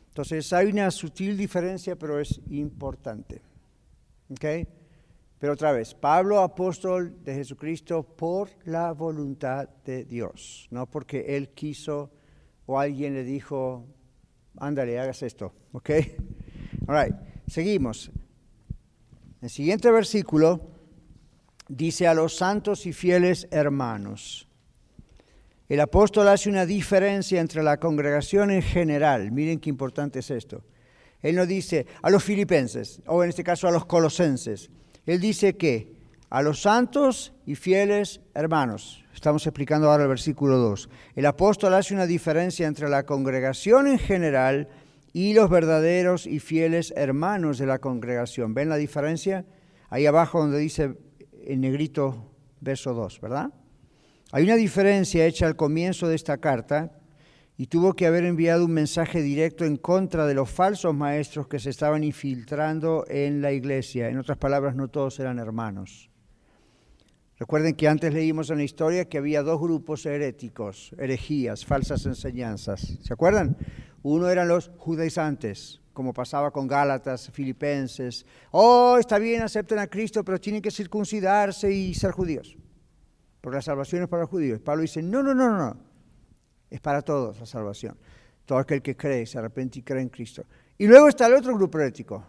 Entonces hay una sutil diferencia, pero es importante. ¿Okay? Pero otra vez, Pablo, apóstol de Jesucristo por la voluntad de Dios, no porque él quiso o alguien le dijo, ándale, hagas esto. ¿Ok? All right, seguimos. El siguiente versículo dice a los santos y fieles hermanos. El apóstol hace una diferencia entre la congregación en general. Miren qué importante es esto. Él no dice a los filipenses, o en este caso a los colosenses. Él dice que a los santos y fieles hermanos. Estamos explicando ahora el versículo 2. El apóstol hace una diferencia entre la congregación en general y los verdaderos y fieles hermanos de la congregación. ¿Ven la diferencia? Ahí abajo donde dice en negrito verso 2, ¿verdad? Hay una diferencia hecha al comienzo de esta carta y tuvo que haber enviado un mensaje directo en contra de los falsos maestros que se estaban infiltrando en la iglesia. En otras palabras, no todos eran hermanos. Recuerden que antes leímos en la historia que había dos grupos heréticos, herejías, falsas enseñanzas. ¿Se acuerdan? Uno eran los judaizantes, como pasaba con Gálatas, filipenses. Oh, está bien, acepten a Cristo, pero tienen que circuncidarse y ser judíos porque la salvación es para los judíos. Pablo dice, no, no, no, no, es para todos la salvación. Todo aquel que cree, se arrepiente y cree en Cristo. Y luego está el otro grupo ético,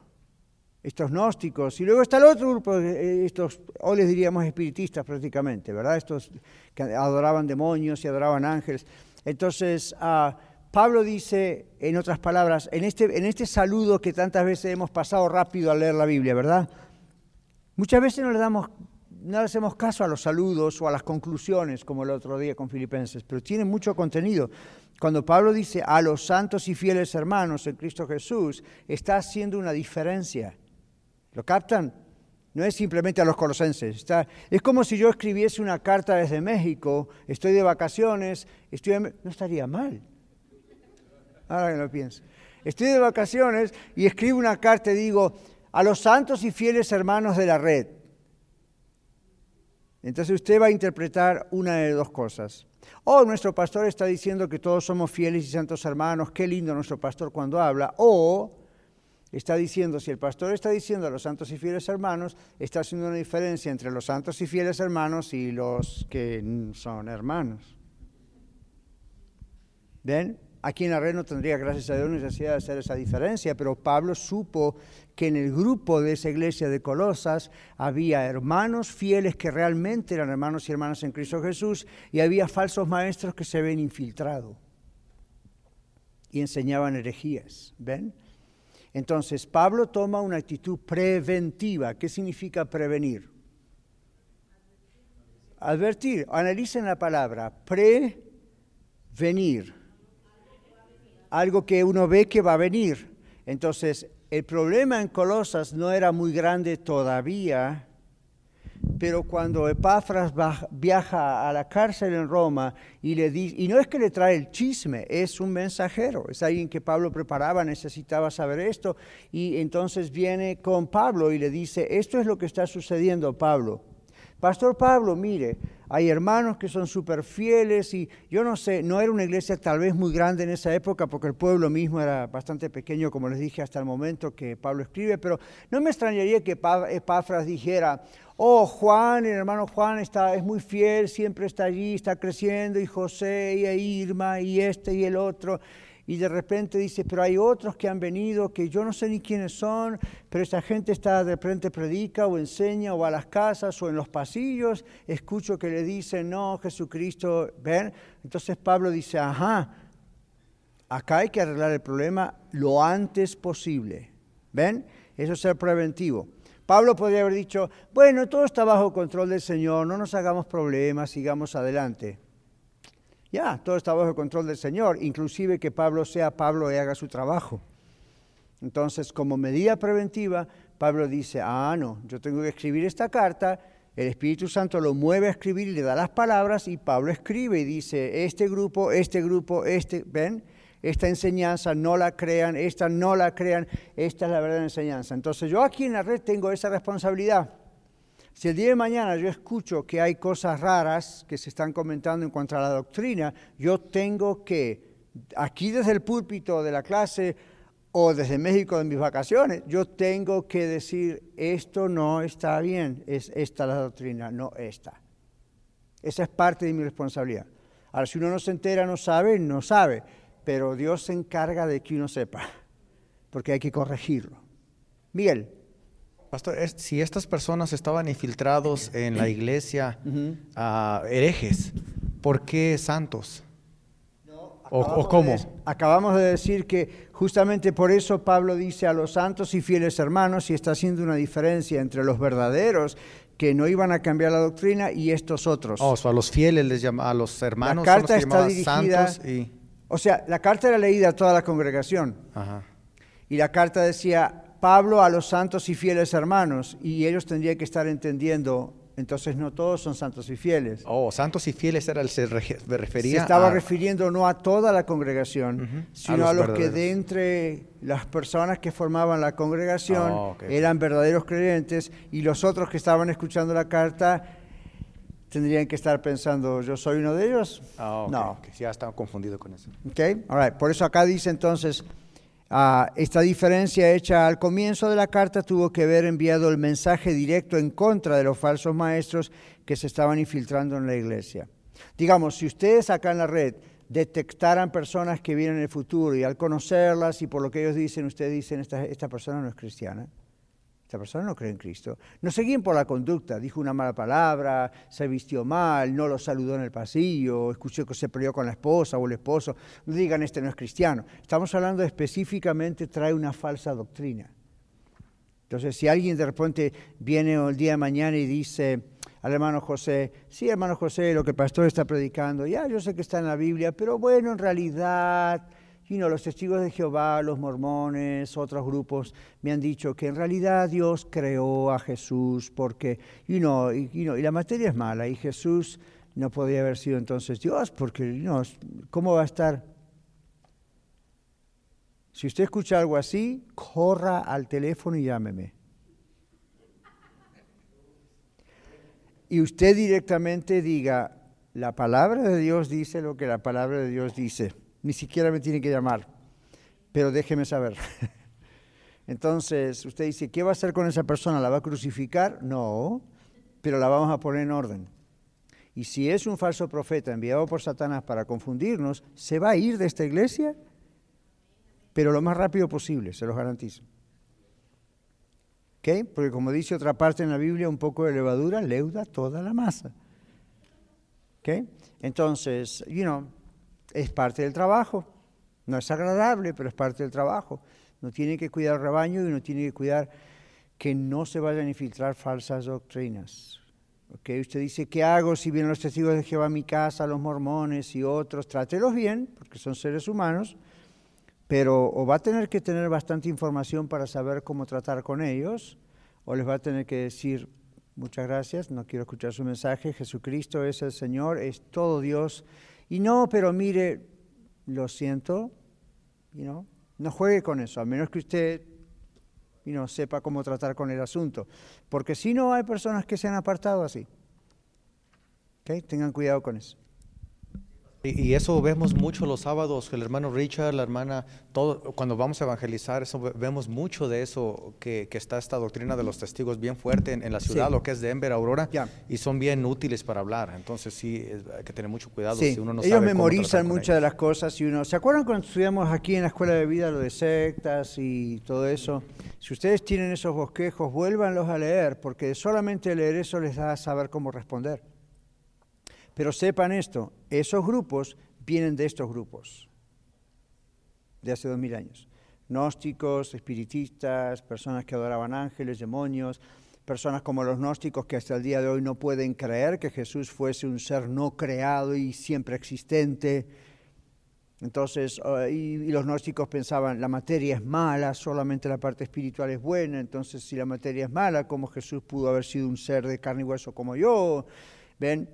estos gnósticos, y luego está el otro grupo, eh, estos, o les diríamos espiritistas prácticamente, ¿verdad? Estos que adoraban demonios y adoraban ángeles. Entonces, uh, Pablo dice, en otras palabras, en este, en este saludo que tantas veces hemos pasado rápido al leer la Biblia, ¿verdad? Muchas veces no le damos no le hacemos caso a los saludos o a las conclusiones, como el otro día con Filipenses, pero tiene mucho contenido. Cuando Pablo dice a los santos y fieles hermanos en Cristo Jesús, está haciendo una diferencia. ¿Lo captan? No es simplemente a los colosenses. Está, es como si yo escribiese una carta desde México, estoy de vacaciones, estoy no estaría mal. Ahora que lo pienso. Estoy de vacaciones y escribo una carta y digo, a los santos y fieles hermanos de la red. Entonces usted va a interpretar una de dos cosas. O nuestro pastor está diciendo que todos somos fieles y santos hermanos, qué lindo nuestro pastor cuando habla. O está diciendo, si el pastor está diciendo a los santos y fieles hermanos, está haciendo una diferencia entre los santos y fieles hermanos y los que son hermanos. ¿Ven? Aquí en la red no tendría, gracias a Dios, necesidad de hacer esa diferencia, pero Pablo supo que en el grupo de esa iglesia de Colosas había hermanos fieles que realmente eran hermanos y hermanas en Cristo Jesús y había falsos maestros que se habían infiltrado y enseñaban herejías. ¿Ven? Entonces Pablo toma una actitud preventiva. ¿Qué significa prevenir? Advertir. Analicen la palabra. Prevenir. Algo que uno ve que va a venir. Entonces, el problema en Colosas no era muy grande todavía, pero cuando Epafras viaja a la cárcel en Roma y le dice, y no es que le trae el chisme, es un mensajero, es alguien que Pablo preparaba, necesitaba saber esto, y entonces viene con Pablo y le dice, esto es lo que está sucediendo, Pablo. Pastor Pablo, mire, hay hermanos que son súper fieles y yo no sé, no era una iglesia tal vez muy grande en esa época porque el pueblo mismo era bastante pequeño, como les dije hasta el momento que Pablo escribe, pero no me extrañaría que Epafras dijera, oh Juan, el hermano Juan está, es muy fiel, siempre está allí, está creciendo, y José, y Irma, y este y el otro y de repente dice, pero hay otros que han venido que yo no sé ni quiénes son, pero esta gente está de repente predica o enseña o a las casas o en los pasillos, escucho que le dicen, no, Jesucristo, ven. Entonces Pablo dice, ajá, acá hay que arreglar el problema lo antes posible, ¿ven? Eso es ser preventivo. Pablo podría haber dicho, bueno, todo está bajo control del Señor, no nos hagamos problemas, sigamos adelante. Ya, todo está bajo el control del Señor, inclusive que Pablo sea Pablo y haga su trabajo. Entonces, como medida preventiva, Pablo dice, ah, no, yo tengo que escribir esta carta, el Espíritu Santo lo mueve a escribir le da las palabras y Pablo escribe y dice, este grupo, este grupo, este, ven, esta enseñanza no la crean, esta no la crean, esta es la verdadera enseñanza. Entonces yo aquí en la red tengo esa responsabilidad. Si el día de mañana yo escucho que hay cosas raras que se están comentando en cuanto a la doctrina, yo tengo que, aquí desde el púlpito de la clase o desde México en mis vacaciones, yo tengo que decir, esto no está bien, es esta la doctrina, no esta. Esa es parte de mi responsabilidad. Ahora, si uno no se entera, no sabe, no sabe, pero Dios se encarga de que uno sepa, porque hay que corregirlo. Miguel. Pastor, si estas personas estaban infiltrados en la iglesia [CLEARS THROAT] a herejes, ¿por qué santos? ¿O, cómo? acabamos de decir que justamente por eso Pablo dice a los santos y fieles hermanos y está haciendo una diferencia entre los verdaderos que no iban a cambiar la doctrina y estos otros. Oh, a los fieles les llama, a los hermanos la carta está dirigida, santos y... O sea, la carta era leída a toda la congregación. Y la carta decía, Pablo a los santos y fieles hermanos, y ellos tendrían que estar entendiendo, entonces no todos son santos y fieles. Oh, santos y fieles era el se refería. Se estaba refiriendo no a toda la congregación, sino a los, que de entre las personas que formaban la congregación oh, eran verdaderos creyentes y los otros que estaban escuchando la carta tendrían que estar pensando, ¿yo soy uno de ellos? Oh, no. ya estaba confundido con eso. Okay, all right. Por eso acá dice entonces Ah, esta diferencia hecha al comienzo de la carta tuvo que haber enviado el mensaje directo en contra de los falsos maestros que se estaban infiltrando en la iglesia. Digamos, si ustedes acá en la red detectaran personas que vienen en el futuro y al conocerlas y por lo que ellos dicen, ustedes dicen, esta, esta persona no es cristiana. Esta persona no cree en Cristo. No seguían por la conducta, dijo una mala palabra, se vistió mal, no lo saludó en el pasillo, escuchó que se peleó con la esposa o el esposo. No digan, este no es cristiano. Estamos hablando específicamente, trae una falsa doctrina. Entonces, si alguien de repente viene el día de mañana y dice al hermano José, sí, hermano José, lo que el pastor está predicando, ya yo sé que está en la Biblia, pero bueno, en realidad y no, los testigos de Jehová, los mormones, otros grupos me han dicho que en realidad Dios creó a Jesús porque, y no, y, y la materia es mala y Jesús no podía haber sido entonces Dios porque, no, ¿cómo va a estar? Si usted escucha algo así, corra al teléfono y llámeme. Y usted directamente diga, la palabra de Dios dice lo que la palabra de Dios dice ni siquiera me tiene que llamar, pero déjeme saber. [LAUGHS] Entonces, usted dice, ¿qué va a hacer con esa persona? ¿La va a crucificar? No, pero la vamos a poner en orden. Y si es un falso profeta enviado por Satanás para confundirnos, se va a ir de esta iglesia, pero lo más rápido posible, se los garantizo. ¿Ok? Porque como dice otra parte en la Biblia, un poco de levadura leuda toda la masa. ¿Ok? Entonces, you know, es parte del trabajo. No es agradable, pero es parte del trabajo. No tiene que cuidar el rebaño y uno tiene que cuidar que no se vayan a infiltrar falsas doctrinas. Okay, usted dice, ¿qué hago si vienen los testigos de Jehová a mi casa, los mormones y otros? Trátelos bien, porque son seres humanos, pero o va a tener que tener bastante información para saber cómo tratar con ellos, o les va a tener que decir, muchas gracias, no quiero escuchar su mensaje, Jesucristo es el Señor, es todo Dios y no, pero mire, lo siento, you no juegue con eso, a menos que usted you sepa cómo tratar con el asunto. Porque si no, hay personas que se han apartado así. ¿Okay? Tengan cuidado con eso. Y, eso vemos mucho los sábados, el hermano Richard, la hermana, todo, cuando vamos a evangelizar, eso vemos mucho de eso, que, está esta doctrina de los testigos bien fuerte en, la ciudad, lo que es Denver, Aurora, y son bien útiles para hablar. Entonces sí, hay que tener mucho cuidado si uno no ellos memorizan muchas de las cosas. y uno, ¿Se acuerdan cuando estudiamos aquí en la Escuela de Vida lo de sectas y todo eso? Si ustedes tienen esos bosquejos, vuélvanlos a leer, porque solamente leer eso les da a saber cómo responder. Pero sepan esto, esos grupos vienen de estos grupos, de hace dos mil años. Gnósticos, espiritistas, personas que adoraban ángeles, demonios, personas como los gnósticos que hasta el día de hoy no pueden creer que Jesús fuese un ser no creado y siempre existente. Entonces, uh, y, los gnósticos pensaban, la materia es mala, solamente la parte espiritual es buena, entonces si la materia es mala, ¿cómo Jesús pudo haber sido un ser de carne y hueso como yo? ¿Ven?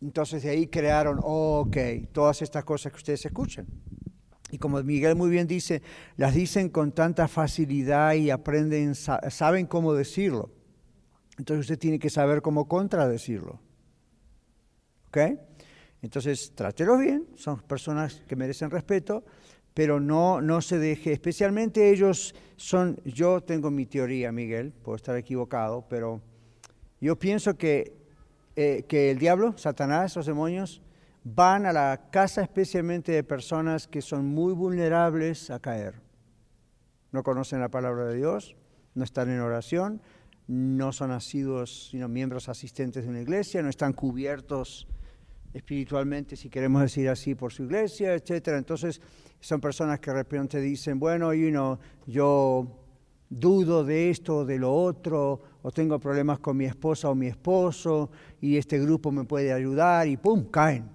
Entonces de ahí crearon, ok, todas estas cosas que ustedes escuchan. Y como Miguel muy bien dice, las dicen con tanta facilidad y aprenden, saben cómo decirlo. Entonces usted tiene que saber cómo contradecirlo. ¿Ok? Entonces trátelos bien, son personas que merecen respeto, pero no, no se deje, especialmente ellos son, yo tengo mi teoría, Miguel, puedo estar equivocado, pero yo pienso que eh, que el diablo, Satanás, los demonios, van a la casa especialmente de personas que son muy vulnerables a caer. No conocen la palabra de Dios, no están en oración, no son nacidos sino miembros asistentes de una iglesia, no están cubiertos espiritualmente, si queremos decir así, por su iglesia, etc. Entonces, son personas que de repente dicen, bueno, yo dudo de esto o de lo otro, o tengo problemas con mi esposa o mi esposo, y este grupo me puede ayudar, y ¡pum! caen.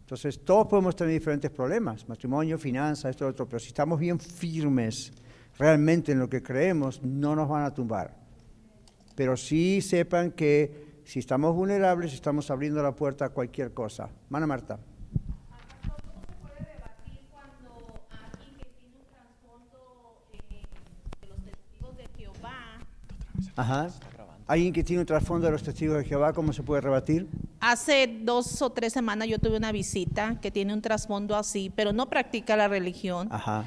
Entonces, todos podemos tener diferentes problemas, matrimonio, finanzas, esto, otro, pero si estamos bien firmes realmente en lo que creemos, no nos van a tumbar. Pero sí sepan que si estamos vulnerables, estamos abriendo la puerta a cualquier cosa. Mana Marta. Ajá. ¿Alguien que tiene un trasfondo de los testigos de Jehová, cómo se puede rebatir? Hace dos o tres semanas yo tuve una visita que tiene un trasfondo así, pero no practica la religión. Ajá.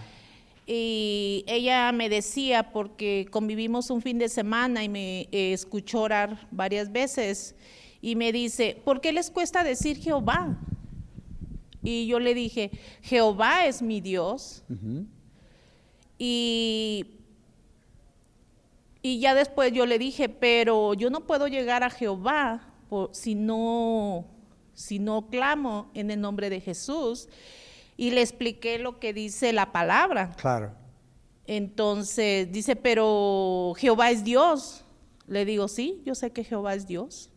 Y ella me decía, porque convivimos un fin de semana y me eh, escuchó orar varias veces, y me dice, ¿por qué les cuesta decir Jehová? Y yo le dije, Jehová es mi Dios. Y y ya después yo le dije, pero yo no puedo llegar a Jehová si, no, si no clamo en el nombre de Jesús. Y le expliqué lo que dice la palabra. Claro. Entonces dice, pero Jehová es Dios. Le digo, sí, yo sé que Jehová es Dios.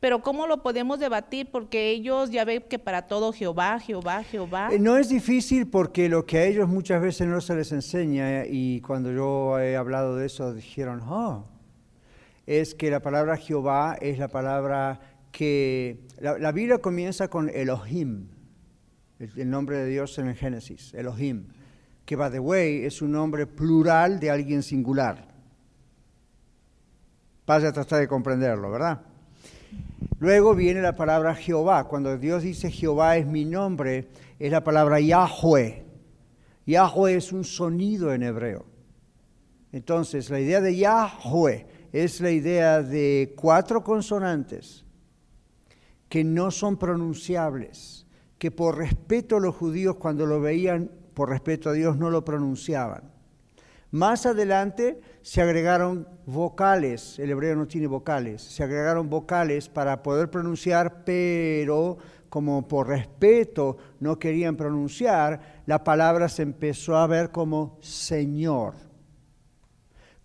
Pero ¿cómo lo podemos debatir? Porque ellos ya ven que para todo Jehová, Jehová, Jehová. Eh, no es difícil porque lo que a ellos muchas veces no se les enseña, y cuando yo he hablado de eso dijeron, oh, es que la palabra Jehová es la palabra que... La, Biblia comienza con Elohim, el, el, nombre de Dios en el Génesis, Elohim, que by the way es un nombre plural de alguien singular. Vaya a tratar de comprenderlo, ¿verdad? Luego viene la palabra Jehová. Cuando Dios dice Jehová es mi nombre, es la palabra Yahweh. Yahweh es un sonido en hebreo. Entonces, la idea de Yahweh es la idea de cuatro consonantes que no son pronunciables, que por respeto a los judíos cuando lo veían, por respeto a Dios, no lo pronunciaban. Más adelante se agregaron vocales, el hebreo no tiene vocales, se agregaron vocales para poder pronunciar, pero como por respeto no querían pronunciar, la palabra se empezó a ver como Señor.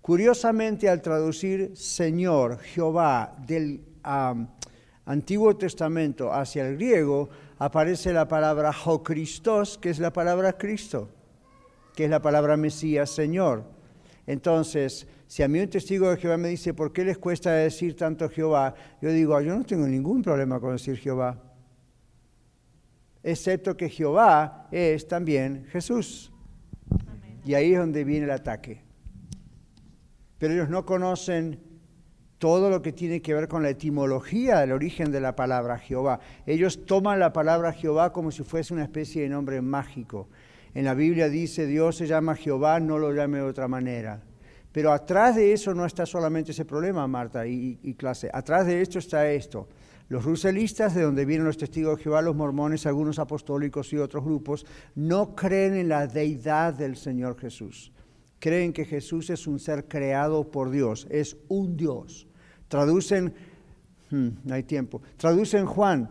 Curiosamente, al traducir Señor, Jehová, del Antiguo Testamento hacia el griego, aparece la palabra Christos, que es la palabra Cristo que es la palabra Mesías, Señor. Entonces, si a mí un testigo de Jehová me dice, ¿por qué les cuesta decir tanto Jehová? Yo digo, yo no tengo ningún problema con decir Jehová, excepto que Jehová es también Jesús. Y ahí es donde viene el ataque. Pero ellos no conocen todo lo que tiene que ver con la etimología del origen de la palabra Jehová. Ellos toman la palabra Jehová como si fuese una especie de nombre mágico. En la Biblia dice, Dios se llama Jehová, no lo llame de otra manera. Pero atrás de eso no está solamente ese problema, Marta y, clase. Atrás de esto está esto. Los ruselistas, de donde vienen los testigos de Jehová, los mormones, algunos apostólicos y otros grupos, no creen en la deidad del Señor Jesús. Creen que Jesús es un ser creado por Dios, es un Dios. Traducen, hmm, no hay tiempo, traducen Juan,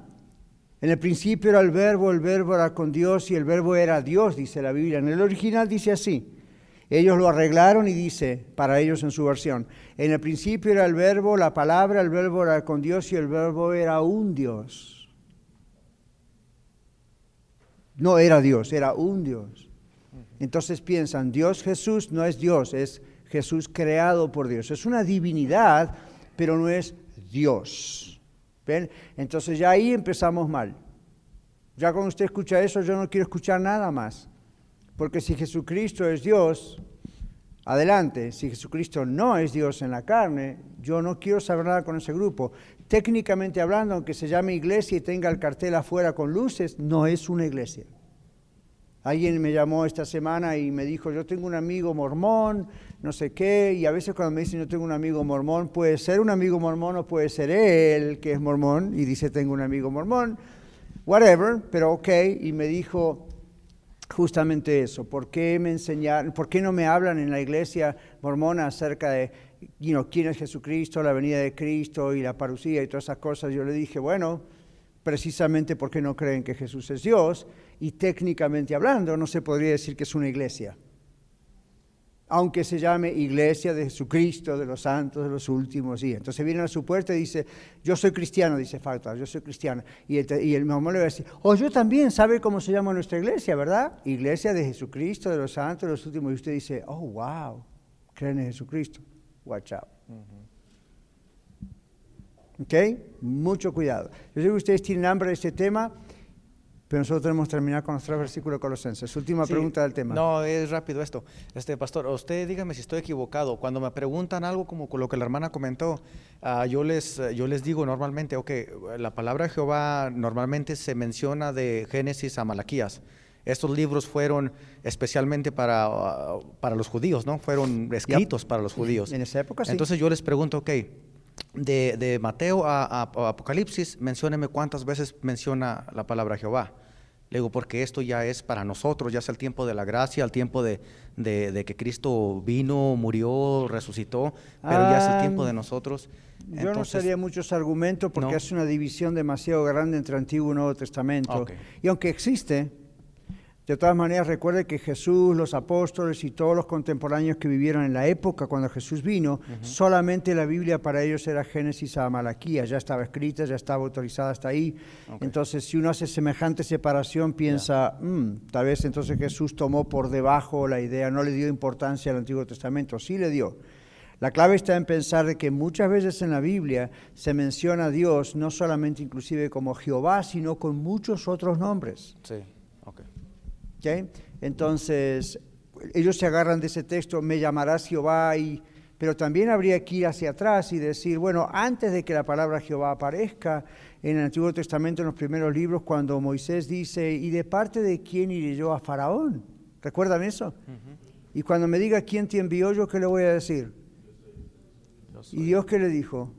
en el principio era el verbo, el verbo era con Dios y el verbo era Dios, dice la Biblia. En el original dice así. Ellos lo arreglaron y dice, para ellos en su versión, en el principio era el verbo, la palabra, el verbo era con Dios y el verbo era un Dios. No era Dios, era un Dios. Entonces piensan, Dios Jesús no es Dios, es Jesús creado por Dios. Es una divinidad, pero no es Dios. Entonces ya ahí empezamos mal. Ya cuando usted escucha eso, yo no quiero escuchar nada más. Porque si Jesucristo es Dios, adelante. Si Jesucristo no es Dios en la carne, yo no quiero saber nada con ese grupo. Técnicamente hablando, aunque se llame iglesia y tenga el cartel afuera con luces, no es una iglesia. Alguien me llamó esta semana y me dijo, yo tengo un amigo mormón, no sé qué, y a veces cuando me dicen yo tengo un amigo mormón, puede ser un amigo mormón o puede ser él que es mormón y dice tengo un amigo mormón, whatever, pero ok, y me dijo justamente eso, ¿por qué me enseñaron, por qué no me hablan en la iglesia mormona acerca de quién es Jesucristo, la venida de Cristo y la parucía y todas esas cosas? Yo le dije, bueno, precisamente porque no creen que Jesús es Dios y técnicamente hablando no se podría decir que es una iglesia. Aunque se llame iglesia de Jesucristo, de los santos, de los últimos días. Entonces viene a su puerta y dice, yo soy cristiano, dice Falta, yo soy cristiano. Y el, y el mamá le va a decir, oh, yo también, ¿sabe cómo se llama nuestra iglesia, verdad? Iglesia de Jesucristo, de los santos, de los últimos. Y usted dice, oh, wow, creen en Jesucristo. Watch out. ¿Ok? Mucho cuidado. Yo sé que ustedes tienen hambre de este tema, pero nosotros tenemos que terminar con los tres versículos de Colosenses. Última pregunta del tema. No, es rápido esto. Este pastor, usted dígame si estoy equivocado. Cuando me preguntan algo como lo que la hermana comentó, uh, yo, les, yo les digo normalmente, ok, la palabra Jehová normalmente se menciona de Génesis a Malaquías. Estos libros fueron especialmente para, uh, para los judíos, ¿no? Fueron escritos para los judíos. En esa época sí. Entonces yo les pregunto, ok, de, Mateo a, Apocalipsis, mencióneme cuántas veces menciona la palabra Jehová. Le digo, porque esto ya es para nosotros, ya es el tiempo de la gracia, el tiempo de, que Cristo vino, murió, resucitó, pero ya es el tiempo de ah, nosotros. Yo no sería muchos argumentos porque es una división demasiado grande entre Antiguo y Nuevo Testamento. Y aunque existe, de todas maneras, recuerde que Jesús, los apóstoles y todos los contemporáneos que vivieron en la época cuando Jesús vino, solamente la Biblia para ellos era Génesis a Malaquía, ya estaba escrita, ya estaba autorizada hasta ahí. Entonces, si uno hace semejante separación, piensa, mm, tal vez entonces Jesús tomó por debajo la idea, no le dio importancia al Antiguo Testamento, sí le dio. La clave está en pensar que muchas veces en la Biblia se menciona a Dios no solamente inclusive como Jehová, sino con muchos otros nombres. Sí. Entonces, ellos se agarran de ese texto, me llamarás Jehová, y, pero también habría que ir hacia atrás y decir, bueno, antes de que la palabra Jehová aparezca en el Antiguo Testamento, en los primeros libros, cuando Moisés dice, ¿y de parte de quién iré yo a Faraón? ¿Recuerdan eso? Y cuando me diga quién te envió, yo qué le voy a decir. ¿Y Dios qué le dijo?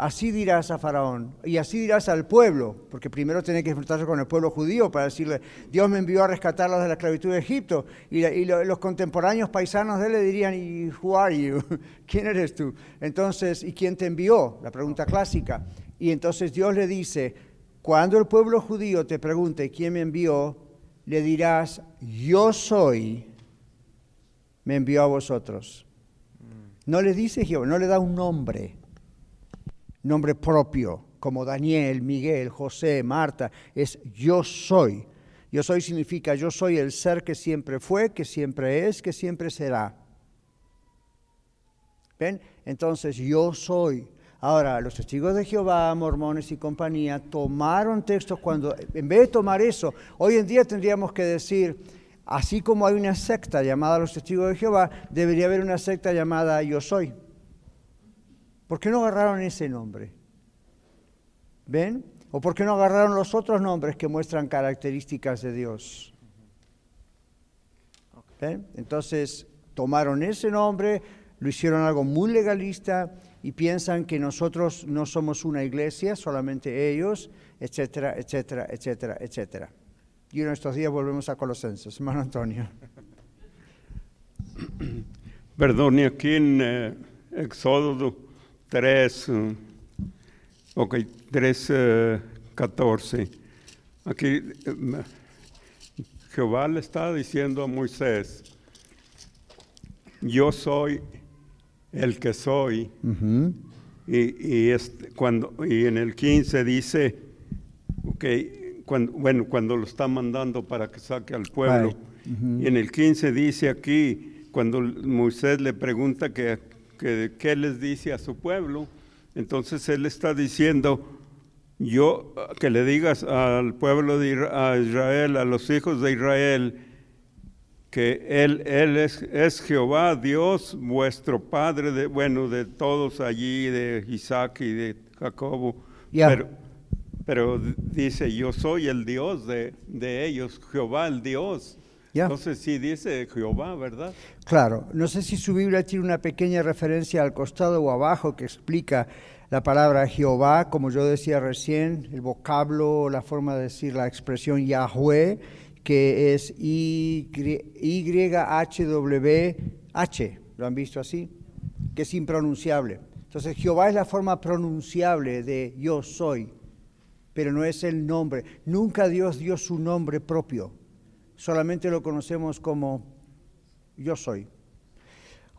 Así dirás a Faraón y así dirás al pueblo, porque primero tiene que enfrentarse con el pueblo judío para decirle, Dios me envió a rescatarlos de la esclavitud de Egipto. Y, los contemporáneos paisanos de él le dirían, ¿y who are you? [LAUGHS] ¿Quién eres tú? Entonces, ¿y quién te envió? La pregunta clásica. Y entonces Dios le dice, cuando el pueblo judío te pregunte quién me envió, le dirás, yo soy, me envió a vosotros. No le dice Jehová, no le da un nombre nombre propio, como Daniel, Miguel, José, Marta, es yo soy. Yo soy significa yo soy el ser que siempre fue, que siempre es, que siempre será. ¿Ven? Entonces yo soy. Ahora, los testigos de Jehová, mormones y compañía, tomaron textos cuando, en vez de tomar eso, hoy en día tendríamos que decir, así como hay una secta llamada los testigos de Jehová, debería haber una secta llamada yo soy. ¿Por qué no agarraron ese nombre? ¿Ven? ¿O por qué no agarraron los otros nombres que muestran características de Dios? ¿Ven? Entonces tomaron ese nombre, lo hicieron algo muy legalista y piensan que nosotros no somos una iglesia, solamente ellos, etcétera, etcétera, etcétera, etcétera. Y en estos días volvemos a Colosenses. Hermano Antonio. Perdón, y aquí en eh, 3, uh, ok, 3, 14. Uh, Aquí um, Jehová le está diciendo a Moisés, yo soy el que soy. y, este, cuando, y en el 15 dice, ok, cuando, bueno, cuando lo está mandando para que saque al pueblo. Y en el 15 dice aquí, cuando Moisés le pregunta que que, qué les dice a su pueblo. Entonces él está diciendo, yo, que le digas al pueblo de Israel, a los hijos de Israel, que Él, él es, es, Jehová, Dios, vuestro Padre, de, bueno, de todos allí, de Isaac y de Jacobo. Pero, pero, dice, yo soy el Dios de, de ellos, Jehová el Dios. Entonces sí dice Jehová, ¿verdad? Claro, no sé si su Biblia tiene una pequeña referencia al costado o abajo que explica la palabra Jehová, como yo decía recién, el vocablo, la forma de decir la expresión Yahweh, que es Y-H-W-H, ¿lo han visto así? Que es impronunciable. Entonces Jehová es la forma pronunciable de yo soy, pero no es el nombre. Nunca Dios dio su nombre propio solamente lo conocemos como yo soy.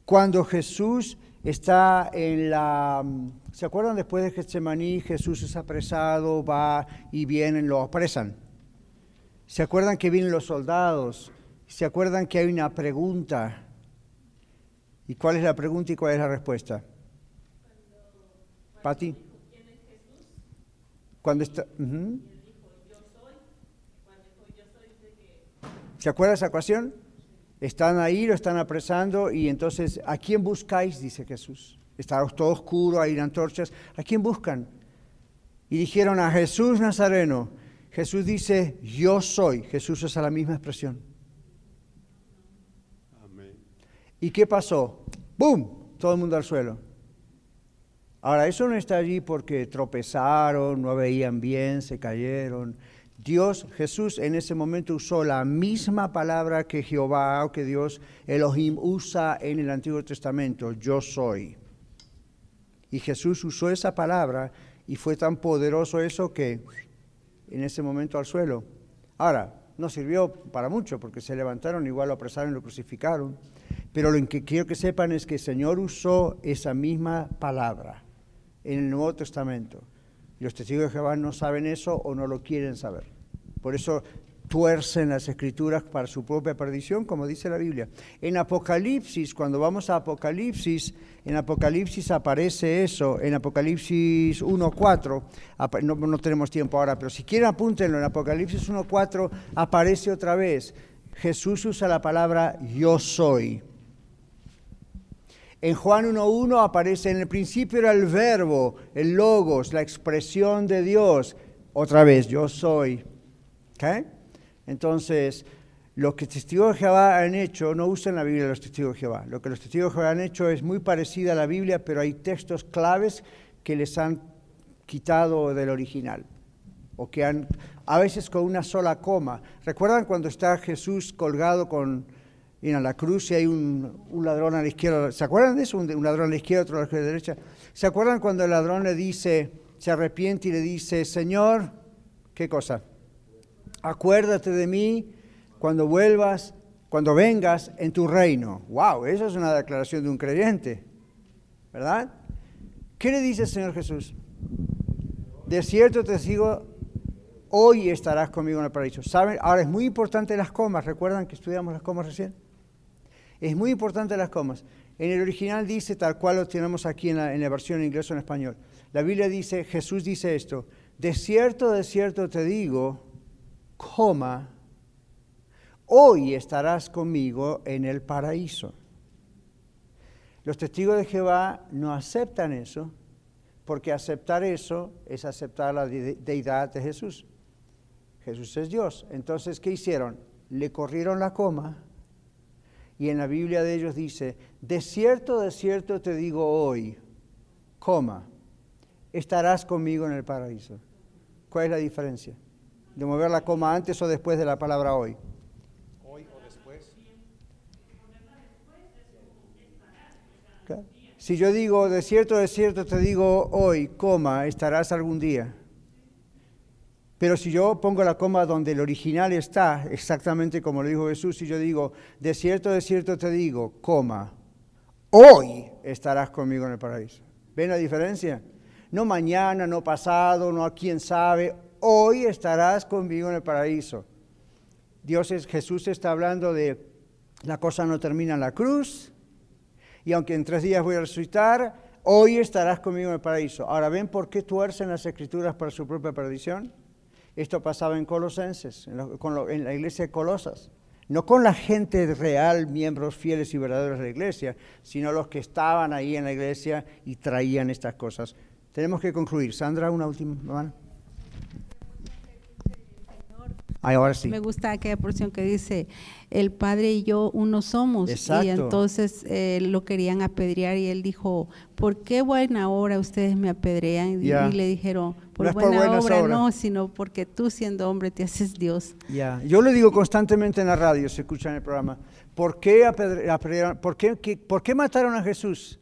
Cuando Jesús está en la... ¿Se acuerdan después de Getsemaní? Jesús es apresado, va y vienen, lo apresan. ¿Se acuerdan que vienen los soldados? ¿Se acuerdan que hay una pregunta? ¿Y cuál es la pregunta y cuál es la respuesta? Pati. Cuando está... ¿Se acuerda esa ocasión? Están ahí, lo están apresando y entonces, ¿a quién buscáis? Dice Jesús. Está todo oscuro, hay antorchas. ¿A quién buscan? Y dijeron a Jesús Nazareno. Jesús dice, yo soy. Jesús usa la misma expresión. Amén. ¿Y qué pasó? ¡Bum! Todo el mundo al suelo. Ahora, eso no está allí porque tropezaron, no veían bien, se cayeron. Dios, Jesús en ese momento usó la misma palabra que Jehová o que Dios Elohim usa en el Antiguo Testamento, yo soy. Y Jesús usó esa palabra y fue tan poderoso eso que en ese momento al suelo. Ahora, no sirvió para mucho porque se levantaron, igual lo apresaron y lo crucificaron. Pero lo que quiero que sepan es que el Señor usó esa misma palabra en el Nuevo Testamento. Y los testigos de Jehová no saben eso o no lo quieren saber. Por eso tuercen las escrituras para su propia perdición, como dice la Biblia. En Apocalipsis, cuando vamos a Apocalipsis, en Apocalipsis aparece eso, en Apocalipsis 1.4, no, no tenemos tiempo ahora, pero si quieren apúntenlo, en Apocalipsis 1.4 aparece otra vez. Jesús usa la palabra yo soy. En Juan 1.1 aparece, en el principio era el verbo, el logos, la expresión de Dios. Otra vez, yo soy. Entonces, lo que testigos de Jehová han hecho, no usan la Biblia los testigos de Jehová. Lo que los testigos de Jehová han hecho es muy parecido a la Biblia, pero hay textos claves que les han quitado del original. O que han, a veces con una sola coma. ¿Recuerdan cuando está Jesús colgado con en la cruz y hay un, ladrón a la izquierda. ¿Se acuerdan de eso? Un, ladrón a la izquierda, otro a la derecha. ¿Se acuerdan cuando el ladrón le dice, se arrepiente y le dice, Señor, ¿qué cosa? Acuérdate de mí cuando vuelvas, cuando vengas en tu reino. ¡Wow! Eso es una declaración de un creyente, ¿verdad? ¿Qué le dice el Señor Jesús? De cierto te sigo, hoy estarás conmigo en el paraíso. ¿Saben? Ahora es muy importante las comas. ¿Recuerdan que estudiamos las comas recién? Es muy importante las comas. En el original dice tal cual lo tenemos aquí en la, versión en inglés o en español. La Biblia dice, Jesús dice esto, de cierto, de cierto te digo, coma, hoy estarás conmigo en el paraíso. Los testigos de Jehová no aceptan eso, porque aceptar eso es aceptar la deidad de Jesús. Jesús es Dios. Entonces, ¿qué hicieron? Le corrieron la coma y en la Biblia de ellos dice, de cierto, de cierto te digo hoy, coma, estarás conmigo en el paraíso. ¿Cuál es la diferencia? De mover la coma antes o después de la palabra hoy. Hoy o después. Si yo digo, de cierto, de cierto te digo hoy, coma, estarás algún día. Pero si yo pongo la coma donde el original está, exactamente como lo dijo Jesús, y yo digo, de cierto, de cierto te digo, coma, hoy estarás conmigo en el paraíso. ¿Ven la diferencia? No mañana, no pasado, no a quién sabe, hoy estarás conmigo en el paraíso. Dios es, Jesús está hablando de la cosa no termina en la cruz, y aunque en tres días voy a resucitar, hoy estarás conmigo en el paraíso. Ahora, ¿ven por qué tuercen las escrituras para su propia perdición? Esto pasaba en Colosenses, en, la iglesia de Colosas. No con la gente real, miembros fieles y verdaderos de la iglesia, sino los que estaban ahí en la iglesia y traían estas cosas. Tenemos que concluir. Sandra, una última. Ahora sí. Me gusta aquella porción que dice, el Padre y yo uno somos. Y entonces eh, lo querían apedrear y él dijo, ¿por qué buena hora ustedes me apedrean? Y, le dijeron, por, buena, obra no, sino porque tú siendo hombre te haces Dios. Ya, yo le digo constantemente en la radio, se escucha en el programa, ¿por qué, apedrearon, por, qué, ¿por qué mataron a Jesús?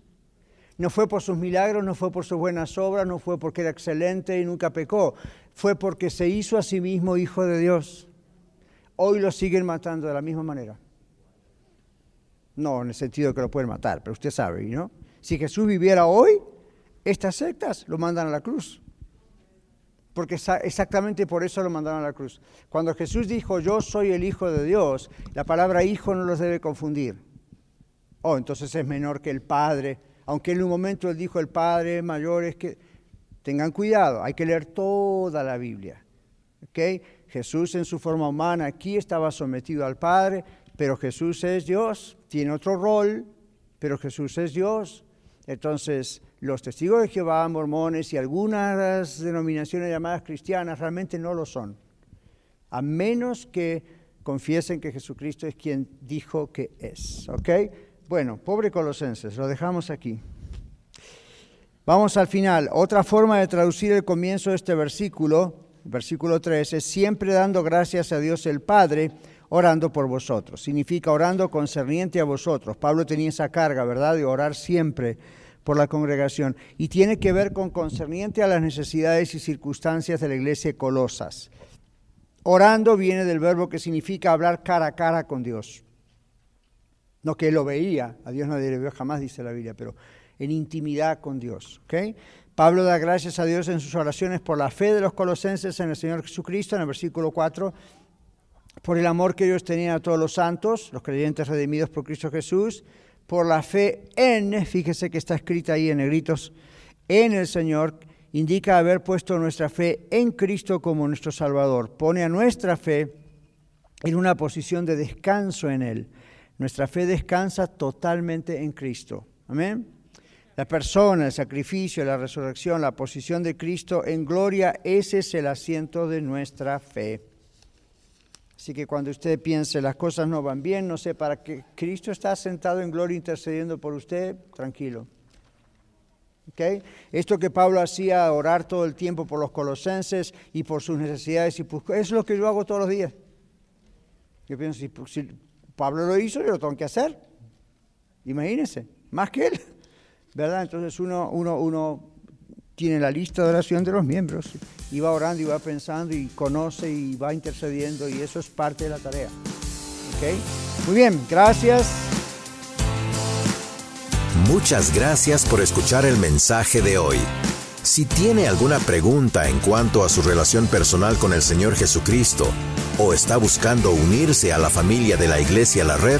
No fue por sus milagros, no fue por sus buenas obras, no fue porque era excelente y nunca pecó. Fue porque se hizo a sí mismo hijo de Dios. Hoy lo siguen matando de la misma manera. No en el sentido de que lo pueden matar, pero usted sabe, ¿no? Si Jesús viviera hoy, estas sectas lo mandan a la cruz. Porque exactamente por eso lo mandaron a la cruz. Cuando Jesús dijo, yo soy el Hijo de Dios, la palabra hijo no los debe confundir. Oh, entonces es menor que el Padre aunque en un momento él dijo el Padre mayor es que tengan cuidado, hay que leer toda la Biblia. ¿okay? Jesús en su forma humana aquí estaba sometido al Padre, pero Jesús es Dios, tiene otro rol, pero Jesús es Dios. Entonces, los testigos de Jehová, mormones y algunas denominaciones llamadas cristianas realmente no lo son, a menos que confiesen que Jesucristo es quien dijo que es. bueno, pobre Colosenses, lo dejamos aquí. Vamos al final. Otra forma de traducir el comienzo de este versículo versículo 13, siempre dando gracias a Dios el Padre, orando por vosotros. Significa orando concerniente a vosotros. Pablo tenía esa carga, ¿verdad?, de orar siempre por la congregación. Y tiene que ver con concerniente a las necesidades y circunstancias de la iglesia Colosas. Orando viene del verbo que significa hablar cara a cara con Dios. No que él lo veía, a Dios nadie le vio jamás, dice la Biblia, pero en intimidad con Dios. Pablo da gracias a Dios en sus oraciones por la fe de los colosenses en el Señor Jesucristo, en el versículo 4, por el amor que ellos tenían a todos los santos, los creyentes redimidos por Cristo Jesús, por la fe en, fíjese que está escrita ahí en negritos, en el Señor, indica haber puesto nuestra fe en Cristo como nuestro Salvador. Pone a nuestra fe en una posición de descanso en Él. Nuestra fe descansa totalmente en Cristo. Amén. La persona, el sacrificio, la resurrección, la posición de Cristo en gloria, ese es el asiento de nuestra fe. Así que cuando usted piense las cosas no van bien, no sé, para que Cristo está sentado en gloria intercediendo por usted, tranquilo. ¿Okay? Esto que Pablo hacía, orar todo el tiempo por los colosenses y por sus necesidades, es lo que yo hago todos los días. Yo pienso, si, si Pablo lo hizo, yo lo tengo que hacer. Imagínense, más que él. ¿Verdad? Entonces uno, uno, uno tiene la lista de oración de los miembros y va orando y va pensando y conoce y va intercediendo y eso es parte de la tarea. ¿Ok? Muy bien, gracias. Muchas gracias por escuchar el mensaje de hoy. Si tiene alguna pregunta en cuanto a su relación personal con el Señor Jesucristo o está buscando unirse a la familia de la Iglesia La Red,